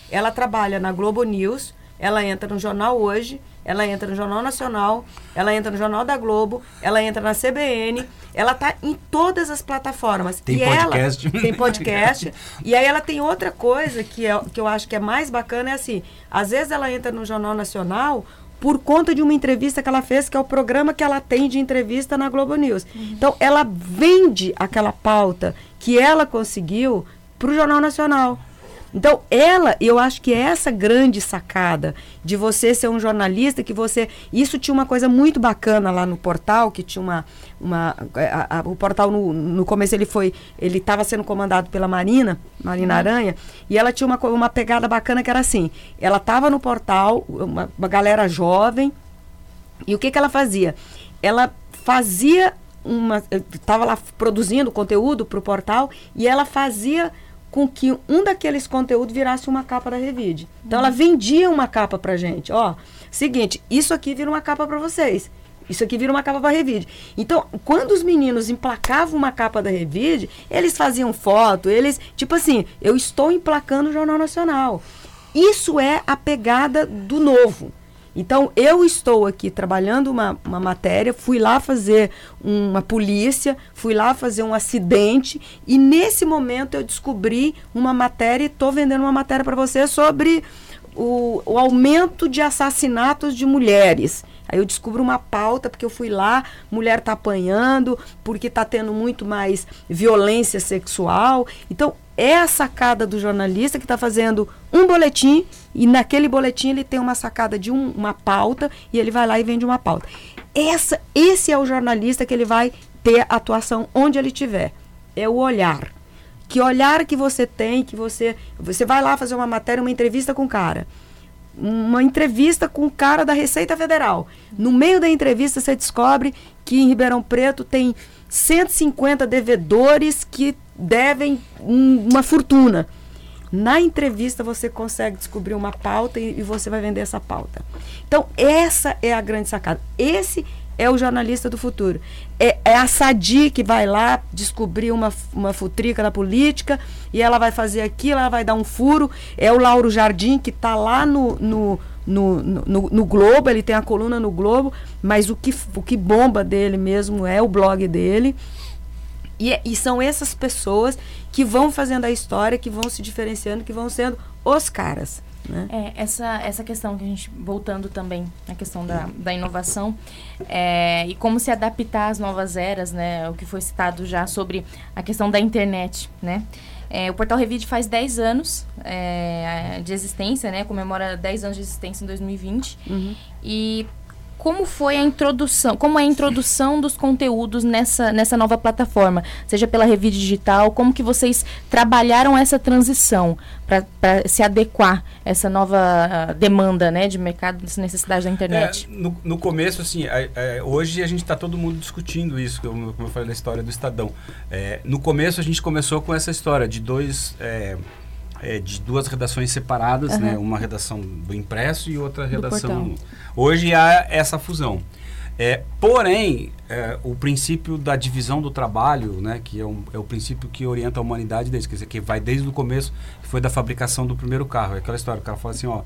S5: Ela trabalha na Globo News, ela entra no Jornal Hoje, ela entra no Jornal Nacional, ela entra no Jornal da Globo, ela entra na CBN, ela tá em todas as plataformas.
S6: Tem
S5: e
S6: podcast.
S5: Ela, tem podcast. e aí ela tem outra coisa que, é, que eu acho que é mais bacana, é assim, às vezes ela entra no Jornal Nacional por conta de uma entrevista que ela fez, que é o programa que ela tem de entrevista na Globo News. Então, ela vende aquela pauta que ela conseguiu para o Jornal Nacional. Então, ela, eu acho que é essa grande sacada de você ser um jornalista, que você. Isso tinha uma coisa muito bacana lá no portal, que tinha uma. uma a- a- o portal, no, no começo, ele foi. Ele estava sendo comandado pela Marina, Marina Aranha, e ela tinha uma, uma pegada bacana que era assim: ela estava no portal, uma, uma galera jovem, e o que, que ela fazia? Ela fazia uma. Estava lá produzindo conteúdo para o portal e ela fazia com que um daqueles conteúdos virasse uma capa da Revide. Então ela vendia uma capa pra gente. Ó, seguinte, isso aqui vira uma capa para vocês. Isso aqui vira uma capa para Revide. Então, quando os meninos emplacavam uma capa da Revide, eles faziam foto, eles, tipo assim, eu estou emplacando o Jornal Nacional. Isso é a pegada do novo. Então, eu estou aqui trabalhando uma, uma matéria, fui lá fazer uma polícia, fui lá fazer um acidente, e nesse momento eu descobri uma matéria e estou vendendo uma matéria para você sobre o, o aumento de assassinatos de mulheres. Aí eu descubro uma pauta, porque eu fui lá, mulher está apanhando, porque está tendo muito mais violência sexual. Então, é a sacada do jornalista que está fazendo um boletim e naquele boletim ele tem uma sacada de um- uma pauta e ele vai lá e vende uma pauta. Essa, esse é o jornalista que ele vai ter atuação onde ele estiver. É o olhar. Que olhar que você tem, que você. Você vai lá fazer uma matéria, uma entrevista com o cara. uma entrevista com o cara da Receita Federal. No meio da entrevista, você descobre que em Ribeirão Preto tem 150 devedores que devem um, uma fortuna. Na entrevista você consegue descobrir uma pauta e, e, você vai vender essa pauta. Então, essa é a grande sacada. Esse é o jornalista do futuro. É, é a Sadi que vai lá descobrir uma, uma futrica da política e ela vai fazer aquilo, ela vai dar um furo. É o Lauro Jardim que está lá no, no, no, no, no, Globo, ele tem a coluna no Globo, mas o que, o que bomba dele mesmo é o blog dele. E, e são essas pessoas que vão fazendo a história, que vão se diferenciando, que vão sendo os caras. Né?
S7: É, essa, essa questão que a gente, voltando também na questão da, da inovação é, e como se adaptar às novas eras, né? O que foi citado já sobre a questão da internet, né? É, o Portal Revide faz 10 anos é, de existência, né? Comemora 10 anos de existência em 2020. Uhum. E como foi a introdução, como é a introdução dos conteúdos nessa, nessa nova plataforma, seja pela Revide Digital, como que vocês trabalharam essa transição para se adequar a essa nova uh, demanda né, de mercado, dessa necessidade da internet?
S6: É, no, no, começo, assim, hoje a gente está todo mundo discutindo isso, como, eu falei na história do Estadão. É, no começo a gente começou com essa história de dois é, é, de duas redações separadas, uhum. né? Uma redação do impresso e outra redação. Hoje há essa fusão. É, porém, é, o princípio da divisão do trabalho, né, que é, um, é, o princípio que orienta a humanidade desde, quer dizer, que vai desde o começo, que foi da fabricação do primeiro carro. É aquela história, o cara fala assim, ó,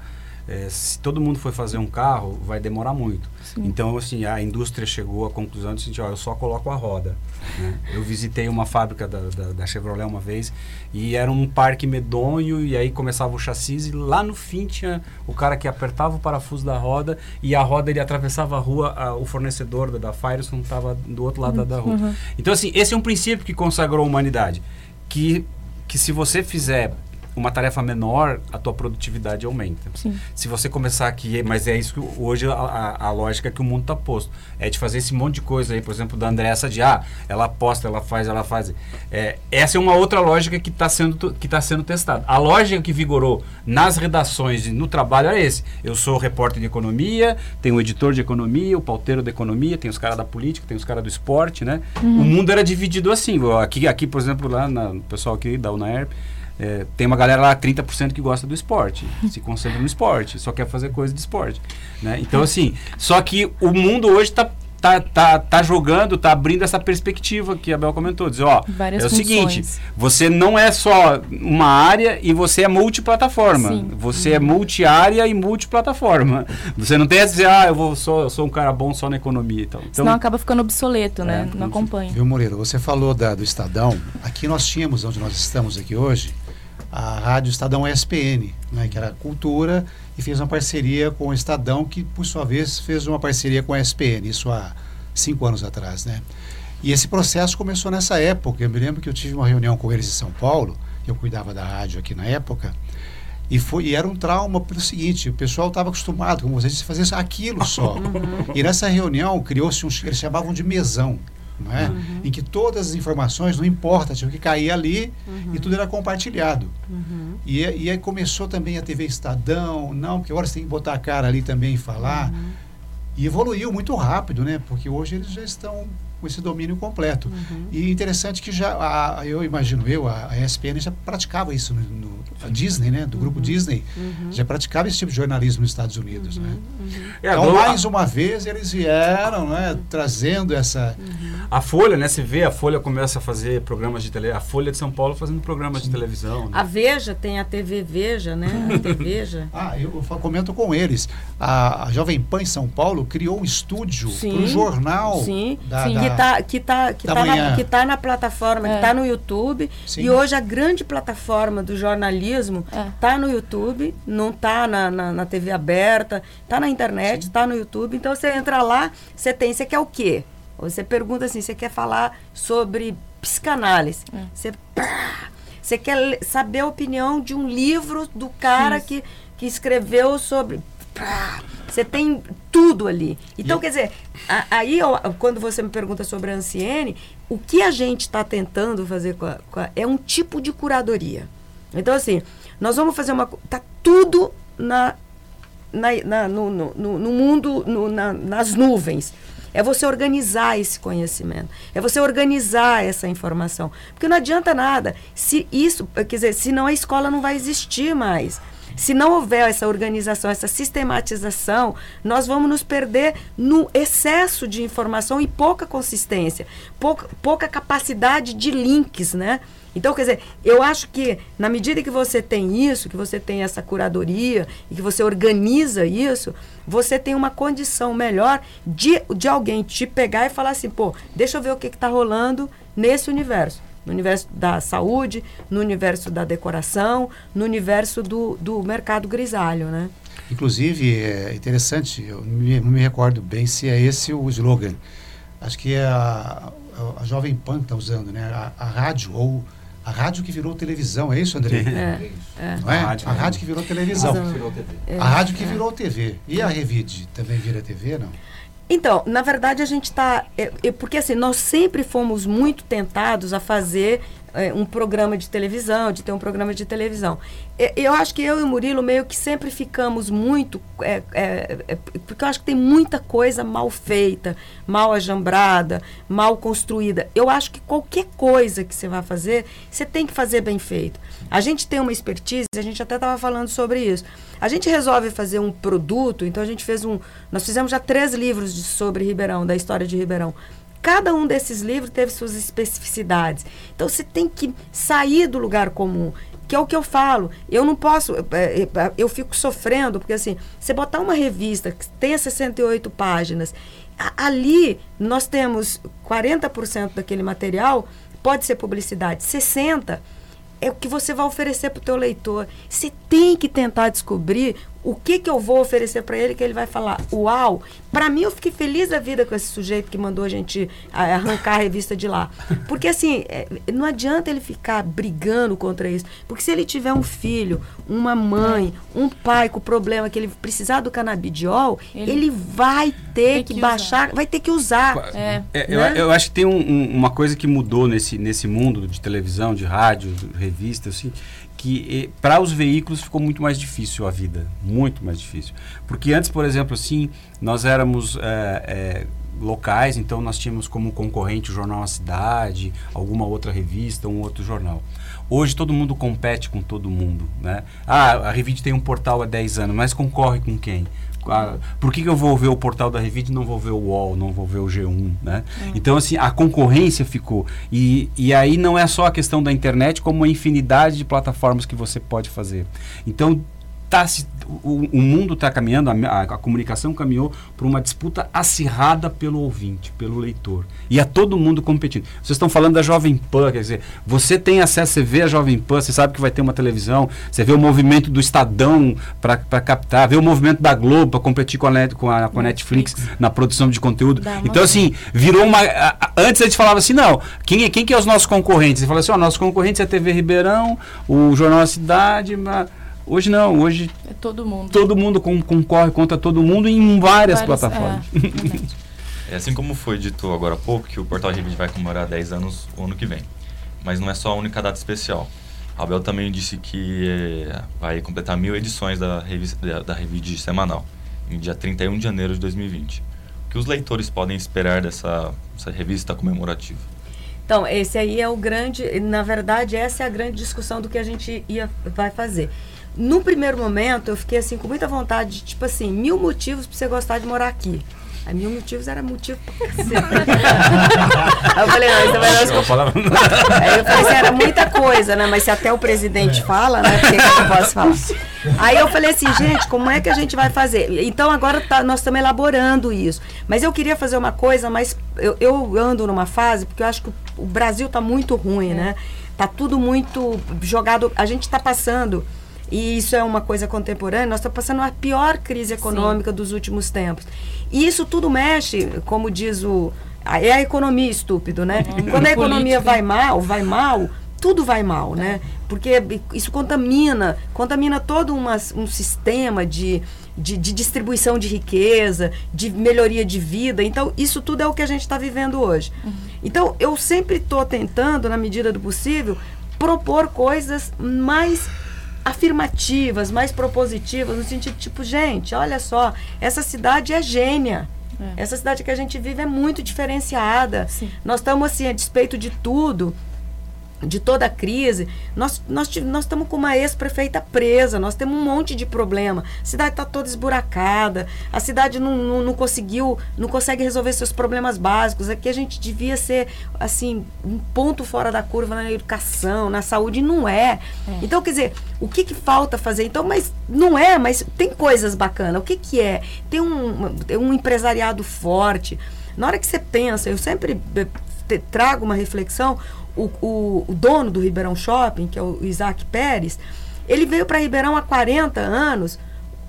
S6: é, se todo mundo for fazer um carro, vai demorar muito. Sim. Então, assim, a indústria chegou à conclusão de assim, ó, eu só coloco a roda. Né? Eu visitei uma fábrica da, da, da, Chevrolet uma vez e era um parque medonho e aí começava o chassi e lá no fim tinha o cara que apertava o parafuso da roda e a roda ele atravessava a rua, a, o fornecedor da, da Firestone estava do outro lado uhum. da, da rua. Uhum. Então, assim, esse é um princípio que consagrou a humanidade. Que, que se você fizer uma tarefa menor, a tua produtividade aumenta. Sim. Se você começar aqui, mas é isso que hoje a, a, a lógica que o mundo está posto. É de fazer esse monte de coisa aí, por exemplo, da Andressa de ah, ela aposta, ela faz, ela faz. É, essa é uma outra lógica que está sendo, que tá sendo testada. A lógica que vigorou nas redações e no trabalho era esse. Eu sou repórter de economia, tenho o editor de economia, o pauteiro de economia, tem os caras da política, tem os caras do esporte, né? Uhum. O mundo era dividido assim. Aqui, aqui por exemplo, lá no pessoal aqui da UNAERP, é, tem uma galera lá, 30% que gosta do esporte, se concentra no esporte, só quer fazer coisa de esporte. Né? Então, assim, só que o mundo hoje está tá, tá, tá jogando, tá abrindo essa perspectiva que a Bel comentou. Dizer, ó, Várias é o funções. seguinte, você não é só uma área e você é multiplataforma. Sim. Você é uhum. é multiárea e multiplataforma. Você não tem a dizer, ah, eu, vou, sou, eu sou um cara bom só na economia. Então,
S7: Senão acaba ficando obsoleto, né? É, não acompanha.
S9: Viu, Moreira, você falou da, do Estadão. Aqui nós tínhamos, onde nós estamos aqui hoje, a Rádio Estadão ESPN, né, que era cultura, e fez uma parceria com o Estadão, que por sua vez fez uma parceria com a ESPN, isso há cinco anos atrás. Né? E esse processo começou nessa época. Eu me lembro que eu tive uma reunião com eles em São Paulo, eu cuidava da rádio aqui na época, e, foi, e era um trauma pelo seguinte: o pessoal estava acostumado, como vocês, a fazer aquilo só. Uhum. E nessa reunião criou-se um. Eles chamavam de mesão é? Uhum. em que todas as informações, não importa, tinha que cair ali uhum. e tudo era compartilhado. Uhum. E, e aí começou também a TV Estadão, não, porque agora você tem que botar a cara ali também e falar. Uhum. E evoluiu muito rápido, né? Porque hoje eles já estão com esse domínio completo. Uhum. E interessante que já, a, eu imagino eu, a, a ESPN já praticava isso no, no a Disney, né, do grupo uhum. Disney, uhum. já praticava esse tipo de jornalismo nos Estados Unidos, né? Uhum. Uhum. É, então, mais uma vez, eles vieram, né, trazendo essa...
S6: A Folha, né, você vê, a Folha começa a fazer programas de televisão, a Folha de São Paulo fazendo programas Sim. de televisão. Né?
S5: A Veja, tem a TV Veja, né, a TV Veja.
S9: ah, eu, eu comento com eles, a, a, Jovem Pan em São Paulo criou um estúdio para o jornal
S5: Sim, da, Sim. Da, que está que tá, que tá na, que tá na plataforma, é. que está no YouTube, Sim. e hoje a grande plataforma do jornalismo jornalismo é. tá no YouTube, não tá na, na, na TV aberta, tá na internet, Sim. tá no YouTube. Então você entra lá, você tem, você quer o quê? Você pergunta assim, você quer falar sobre psicanálise. É. Você, você quer saber a opinião de um livro do cara que, que escreveu sobre. Você tem tudo ali. Então, e quer dizer, a, aí quando você me pergunta sobre a Anciene, o que a gente está tentando fazer com a, com a, é um tipo de curadoria. Então, assim, nós vamos fazer uma. Tá tudo na na, na, no, no, no, mundo, no, na, nas nuvens. É você organizar esse conhecimento. É você organizar essa informação. Porque não adianta nada. Se isso, quer dizer, senão a escola não vai existir mais. Se não houver essa organização, essa sistematização, nós vamos nos perder no excesso de informação e pouca consistência, pouca, pouca capacidade de links, né? Então, quer dizer, eu acho que na medida que você tem isso, que você tem essa curadoria e que você organiza isso, você tem uma condição melhor de, de alguém te pegar e falar assim, pô, deixa eu ver o que está rolando nesse universo. No universo da saúde, no universo da decoração, no universo do, do mercado grisalho, né?
S9: Inclusive, é interessante, eu não me, não me recordo bem se é esse o slogan. Acho que é a, a, a Jovem Pan está usando, né? A, a rádio ou a rádio que virou televisão, é isso, André? É, é. Não é? A rádio, a rádio que virou televisão. É. A rádio que é. virou TV. E a Revide também vira TV, não?
S5: Então, na verdade, a gente está. É, é, porque assim, nós sempre fomos muito tentados a fazer é, um programa de televisão, de ter um programa de televisão. Eu acho que eu e o Murilo meio que sempre ficamos muito. É, é, é, porque eu acho que tem muita coisa mal feita, mal ajambrada, mal construída. Eu acho que qualquer coisa que você vai fazer, você tem que fazer bem feito. A gente tem uma expertise, a gente até estava falando sobre isso. A gente resolve fazer um produto, então a gente fez um. Nós fizemos já três livros de, sobre Ribeirão, da história de Ribeirão. Cada um desses livros teve suas especificidades. Então você tem que sair do lugar comum que é o que eu falo. Eu não posso, é, é, é, eu fico sofrendo, porque assim, você botar uma revista que tenha 68 páginas, ali nós temos 40% daquele material, pode ser publicidade, 60% é o que você vai oferecer para o teu leitor. Você tem que tentar descobrir o que, que eu vou oferecer para ele que ele vai falar, uau, para mim eu fiquei feliz da vida com esse sujeito que mandou a gente arrancar a revista de lá. Porque assim, é, não adianta ele ficar brigando contra isso. Porque se ele tiver um filho, uma mãe, um pai com problema que ele precisar do canabidiol, ele, ele vai ter que, que, baixar, vai ter que usar.
S6: É. É, né? eu, eu, acho que tem um, um, uma coisa que mudou nesse, nesse mundo de televisão, de rádio, de revista, assim, que para os veículos ficou muito mais difícil a vida, muito mais difícil. Porque antes, por exemplo, assim, nós éramos é, é, locais, então nós tínhamos como concorrente o Jornal A Cidade, alguma outra revista, um outro jornal. Hoje todo mundo compete com todo mundo, né? Ah, a Revide tem um portal há 10 anos, mas concorre com quem? A, por que, que, eu vou ver o portal da Revide e não vou ver o UOL, não vou ver o G1, né? Hum. Então, assim, a concorrência ficou. E, e aí não é só a questão da internet, como a infinidade de plataformas que você pode fazer. Então, tá se o, o mundo está caminhando, a, a, a, comunicação caminhou para uma disputa acirrada pelo ouvinte, pelo leitor. E a todo mundo competindo. Vocês estão falando da Jovem Pan, quer dizer, você tem acesso, você vê a Jovem Pan, você sabe que vai ter uma televisão, você vê o movimento do Estadão para captar, vê o movimento da Globo para competir com a, Net, com a, com a Netflix, Netflix na produção de conteúdo. Então, assim, virou uma. antes a gente falava assim, não, quem, é, quem que é os nossos concorrentes? Você fala assim, ó, nossos concorrentes é a TV Ribeirão, o Jornal da Cidade. Mas, Hoje não, hoje.
S7: É todo mundo.
S6: Todo mundo com, concorre contra todo mundo em várias, várias plataformas.
S3: É, é, assim como foi dito agora há pouco, que o Portal Revide vai comemorar 10 anos o ano que vem. Mas não é só a única data especial. A Abel também disse que é, vai completar mil edições da revista da, da Revide semanal, em dia 31 de janeiro de 2020. O que os leitores podem esperar dessa, dessa revista comemorativa?
S5: Então, esse aí é o grande, na verdade, essa é a grande discussão do que a gente ia, vai fazer. No primeiro momento, eu fiquei assim, com muita vontade, de, tipo assim, mil motivos para você gostar de morar aqui. Aí mil motivos era motivo pra Aí eu falei, não, isso vai nós... Aí eu falei assim, era muita coisa, né? Mas se até o presidente fala, né? Por que, eu não posso falar? Aí eu falei assim, gente, como é que a gente vai fazer? Então agora tá, nós estamos elaborando isso. Mas eu queria fazer uma coisa, mas eu, eu ando numa fase, porque eu acho que o Brasil tá muito ruim, né? Tá tudo muito jogado. A gente está passando e isso é uma coisa contemporânea, nós estamos passando a pior crise econômica Sim. dos últimos tempos. E isso tudo mexe, como diz o. É a economia estúpido, né? Uhum. Quando a economia vai mal, vai mal, tudo vai mal, né? Porque isso contamina, contamina todo uma, um sistema de, de, de, distribuição de riqueza, de melhoria de vida. Então, isso tudo é o que a gente está vivendo hoje. Uhum. Então, eu sempre estou tentando, na medida do possível, propor coisas mais afirmativas, mais propositivas, no sentido tipo, gente, olha só, essa cidade é gênia.
S7: É.
S5: Essa cidade que a gente vive é muito diferenciada.
S7: Sim.
S5: Nós estamos assim, a despeito de tudo, de toda a crise, nós nós nós estamos com uma ex-prefeita presa, nós temos um monte de problema. A cidade está toda esburacada, a cidade não, não, não conseguiu, não consegue resolver seus problemas básicos. Aqui a gente devia ser assim um ponto fora da curva na educação, na saúde, e não é. Então, quer dizer, o que, que falta fazer? Então, mas não é, mas tem coisas bacanas. O que, que é? Tem um, tem um empresariado forte. Na hora que você pensa, eu sempre eh, trago uma reflexão. O, o, o dono do Ribeirão Shopping, que é o Isaac Pérez, ele veio para Ribeirão há 40 anos.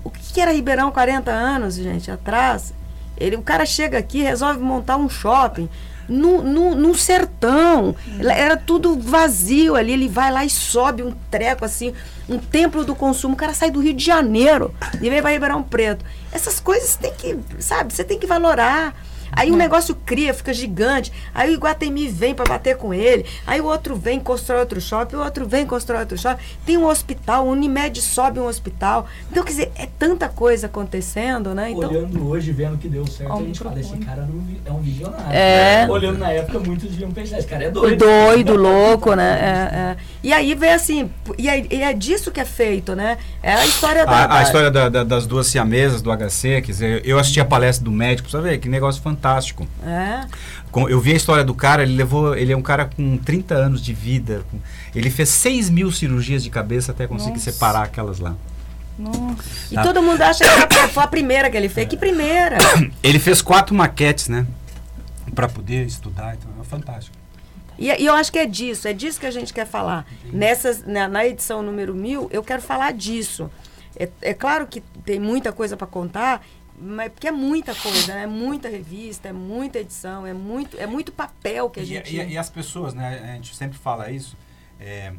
S5: O que, era Ribeirão há 40 anos, gente, atrás? Ele, o cara chega aqui, resolve montar um shopping no, no, no sertão. Era tudo vazio ali. Ele vai lá e sobe um treco assim, um templo do consumo. O cara sai do Rio de Janeiro e vem para Ribeirão Preto. Essas coisas tem que, sabe, você tem que valorar. Aí o negócio cria, fica gigante. Aí o Iguatemi vem para bater com ele. Aí o outro vem, constrói outro shopping. O outro vem, constrói outro shopping. Tem um hospital, o Unimed sobe um hospital. Então, quer dizer, é tanta coisa acontecendo, né? Então,
S8: Olhando hoje, vendo que deu certo, a gente fala, esse cara não vi- é um visionário.
S5: É.
S8: Olhando na época, muitos deviam pensar, esse cara é
S5: doido,
S8: doido.
S5: louco, né? É, é. E aí vem assim, e é, e é disso que é feito, né? É a história da.
S6: A, a história da- da- das duas siamesas do HC, quer dizer, eu assisti a palestra do médico, pra ver que negócio fantástico.
S5: É.
S6: Com- Eu vi a história do cara, ele levou, ele é um cara com 30 anos de vida, ele fez 6 mil cirurgias de cabeça até conseguir
S7: Nossa.
S6: separar aquelas lá.
S7: Nossa.
S5: E
S6: Tá.
S5: todo mundo acha que foi a primeira que ele fez. Que primeira?
S6: Ele fez quatro maquetes, né? Pra poder estudar, então é fantástico.
S5: E, e eu acho que é disso, é disso que a gente quer falar. Nessas, na, na edição número 1000, eu quero falar disso. É, é claro que tem muita coisa para contar, mas porque é muita coisa, né? é muita revista, é muita edição, é muito, é muito papel que a
S6: E,
S5: gente.
S6: e- e as pessoas, né? A gente sempre fala isso. é,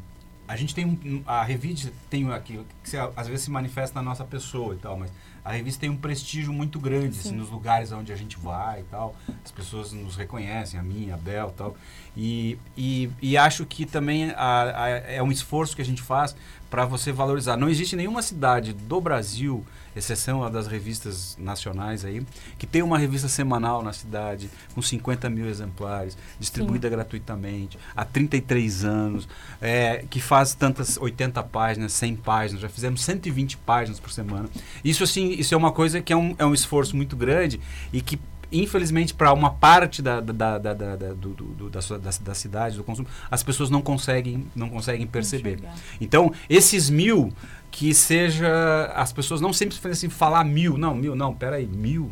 S6: a gente tem a revista tem aqui que se- às vezes se manifesta na nossa pessoa e tal, mas a revista tem um prestígio muito grande assim, nos lugares onde a gente vai e tal. As pessoas nos reconhecem, a mim, a Bel, e tal. E, e, e acho que também a- a- é um esforço que a gente faz para você valorizar. Não existe nenhuma cidade do Brasil, exceção a das revistas nacionais aí, que tem uma revista semanal na cidade com 50 mil exemplares, distribuída gratuitamente, há 33 anos, é, que faz tantas 80 páginas, 100 páginas, já fizemos 120 páginas por semana. Isso assim, isso é uma coisa que é um, é um esforço muito grande e que infelizmente para uma parte da, da, da, da, da- do, do- da, da, da cidade, do consumo, as pessoas não conseguem, não conseguem perceber. Então, esses mil, que seja. As pessoas não sempre assim, falar mil. Não, mil, não, peraí, mil.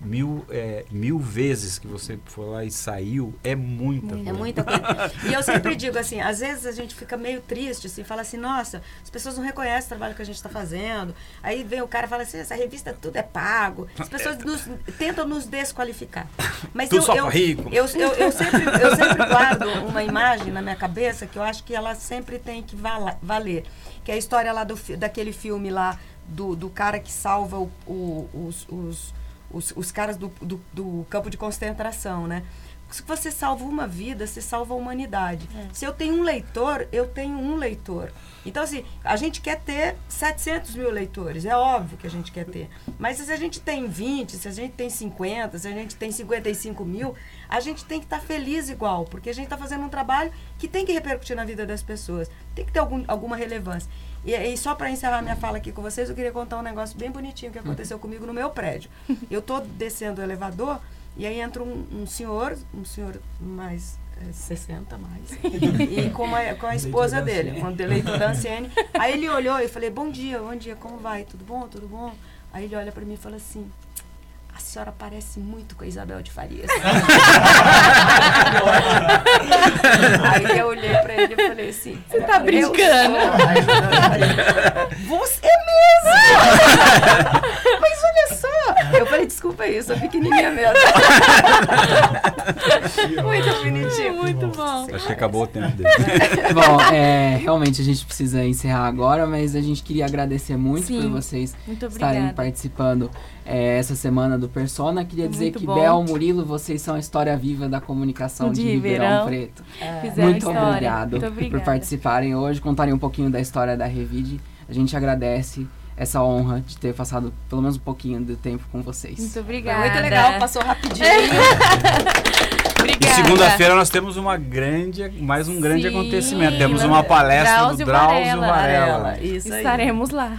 S6: Mil, é, mil vezes que você foi lá e saiu é muita
S5: É
S6: coisa.
S5: muita coisa. E eu sempre digo assim, às vezes a gente fica meio triste, assim, fala assim, nossa, as pessoas não reconhecem o trabalho que a gente está fazendo. Aí vem o cara e fala assim, essa revista tudo é pago. As pessoas nos- tentam nos desqualificar. Mas eu,
S6: só
S5: eu,
S6: rico.
S5: Eu, eu, eu sempre, eu sempre guardo uma imagem na minha cabeça que eu acho que ela sempre tem que valer. Que é a história lá do, daquele filme lá, do, do cara que salva o- o- os, os, os, os caras do, do, do campo de concentração, né? Se você salva uma vida, você salva a humanidade. Se eu tenho um leitor, eu tenho um leitor. Então, assim, a gente quer ter 700 mil leitores, é óbvio que a gente quer ter. Mas se a gente tem 20, se a gente tem 50, se a gente tem 55 mil, a gente tem que estar feliz igual, porque a gente está fazendo um trabalho que tem que repercutir na vida das pessoas, tem que ter algum, alguma relevância. E, e só para encerrar minha fala aqui com vocês, eu queria contar um negócio bem bonitinho que aconteceu comigo no meu prédio. Eu tô descendo o elevador e aí entra um, um senhor, um senhor mais é, 60 mais, e com, uma, com a esposa dele, um eleitor da Anciene. Aí ele olhou e eu falei, bom dia, bom dia, como vai? Tudo bom? Tudo bom? Aí ele olha para mim e fala assim, a senhora parece muito com a Isabel de Farias. Aí eu olhei pra ele e falei assim: Você
S7: tá brincando?
S5: Você mesmo! Mas! Eu falei: Desculpa aí, eu sou pequenininha mesmo. muito bonitinho.
S7: Muito bom.
S6: Acho que acabou o tempo dele.
S4: Bom, é, realmente a gente precisa encerrar agora, mas a gente queria agradecer muito
S7: Sim,
S4: por vocês
S7: Muito
S4: estarem participando é, essa semana do Persona. Queria dizer
S7: Muito
S4: que
S7: bom.
S4: Bel, Murilo, vocês são a história viva da comunicação de,
S7: De
S4: Ribeirão,
S7: Ribeirão.
S4: Preto.
S7: Fizeram
S4: Muito
S7: história.
S4: obrigado
S7: Muito
S4: por participarem hoje, contarem um pouquinho da história da Revide. A gente agradece essa honra de ter passado pelo menos um pouquinho do tempo com vocês.
S7: Muito
S5: Foi
S7: obrigada.
S5: muito legal, passou rapidinho.
S6: E
S7: Obrigada.
S6: segunda-feira nós temos uma grande, mais um grande
S7: Sim,
S6: acontecimento. Temos uma palestra
S7: Drauzio
S6: do Drauzio
S7: Varela.
S6: Varela.
S5: Isso aí.
S7: Estaremos lá.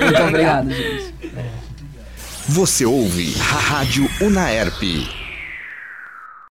S4: Muito obrigado, gente.
S1: Você ouve Rádio Unaerp.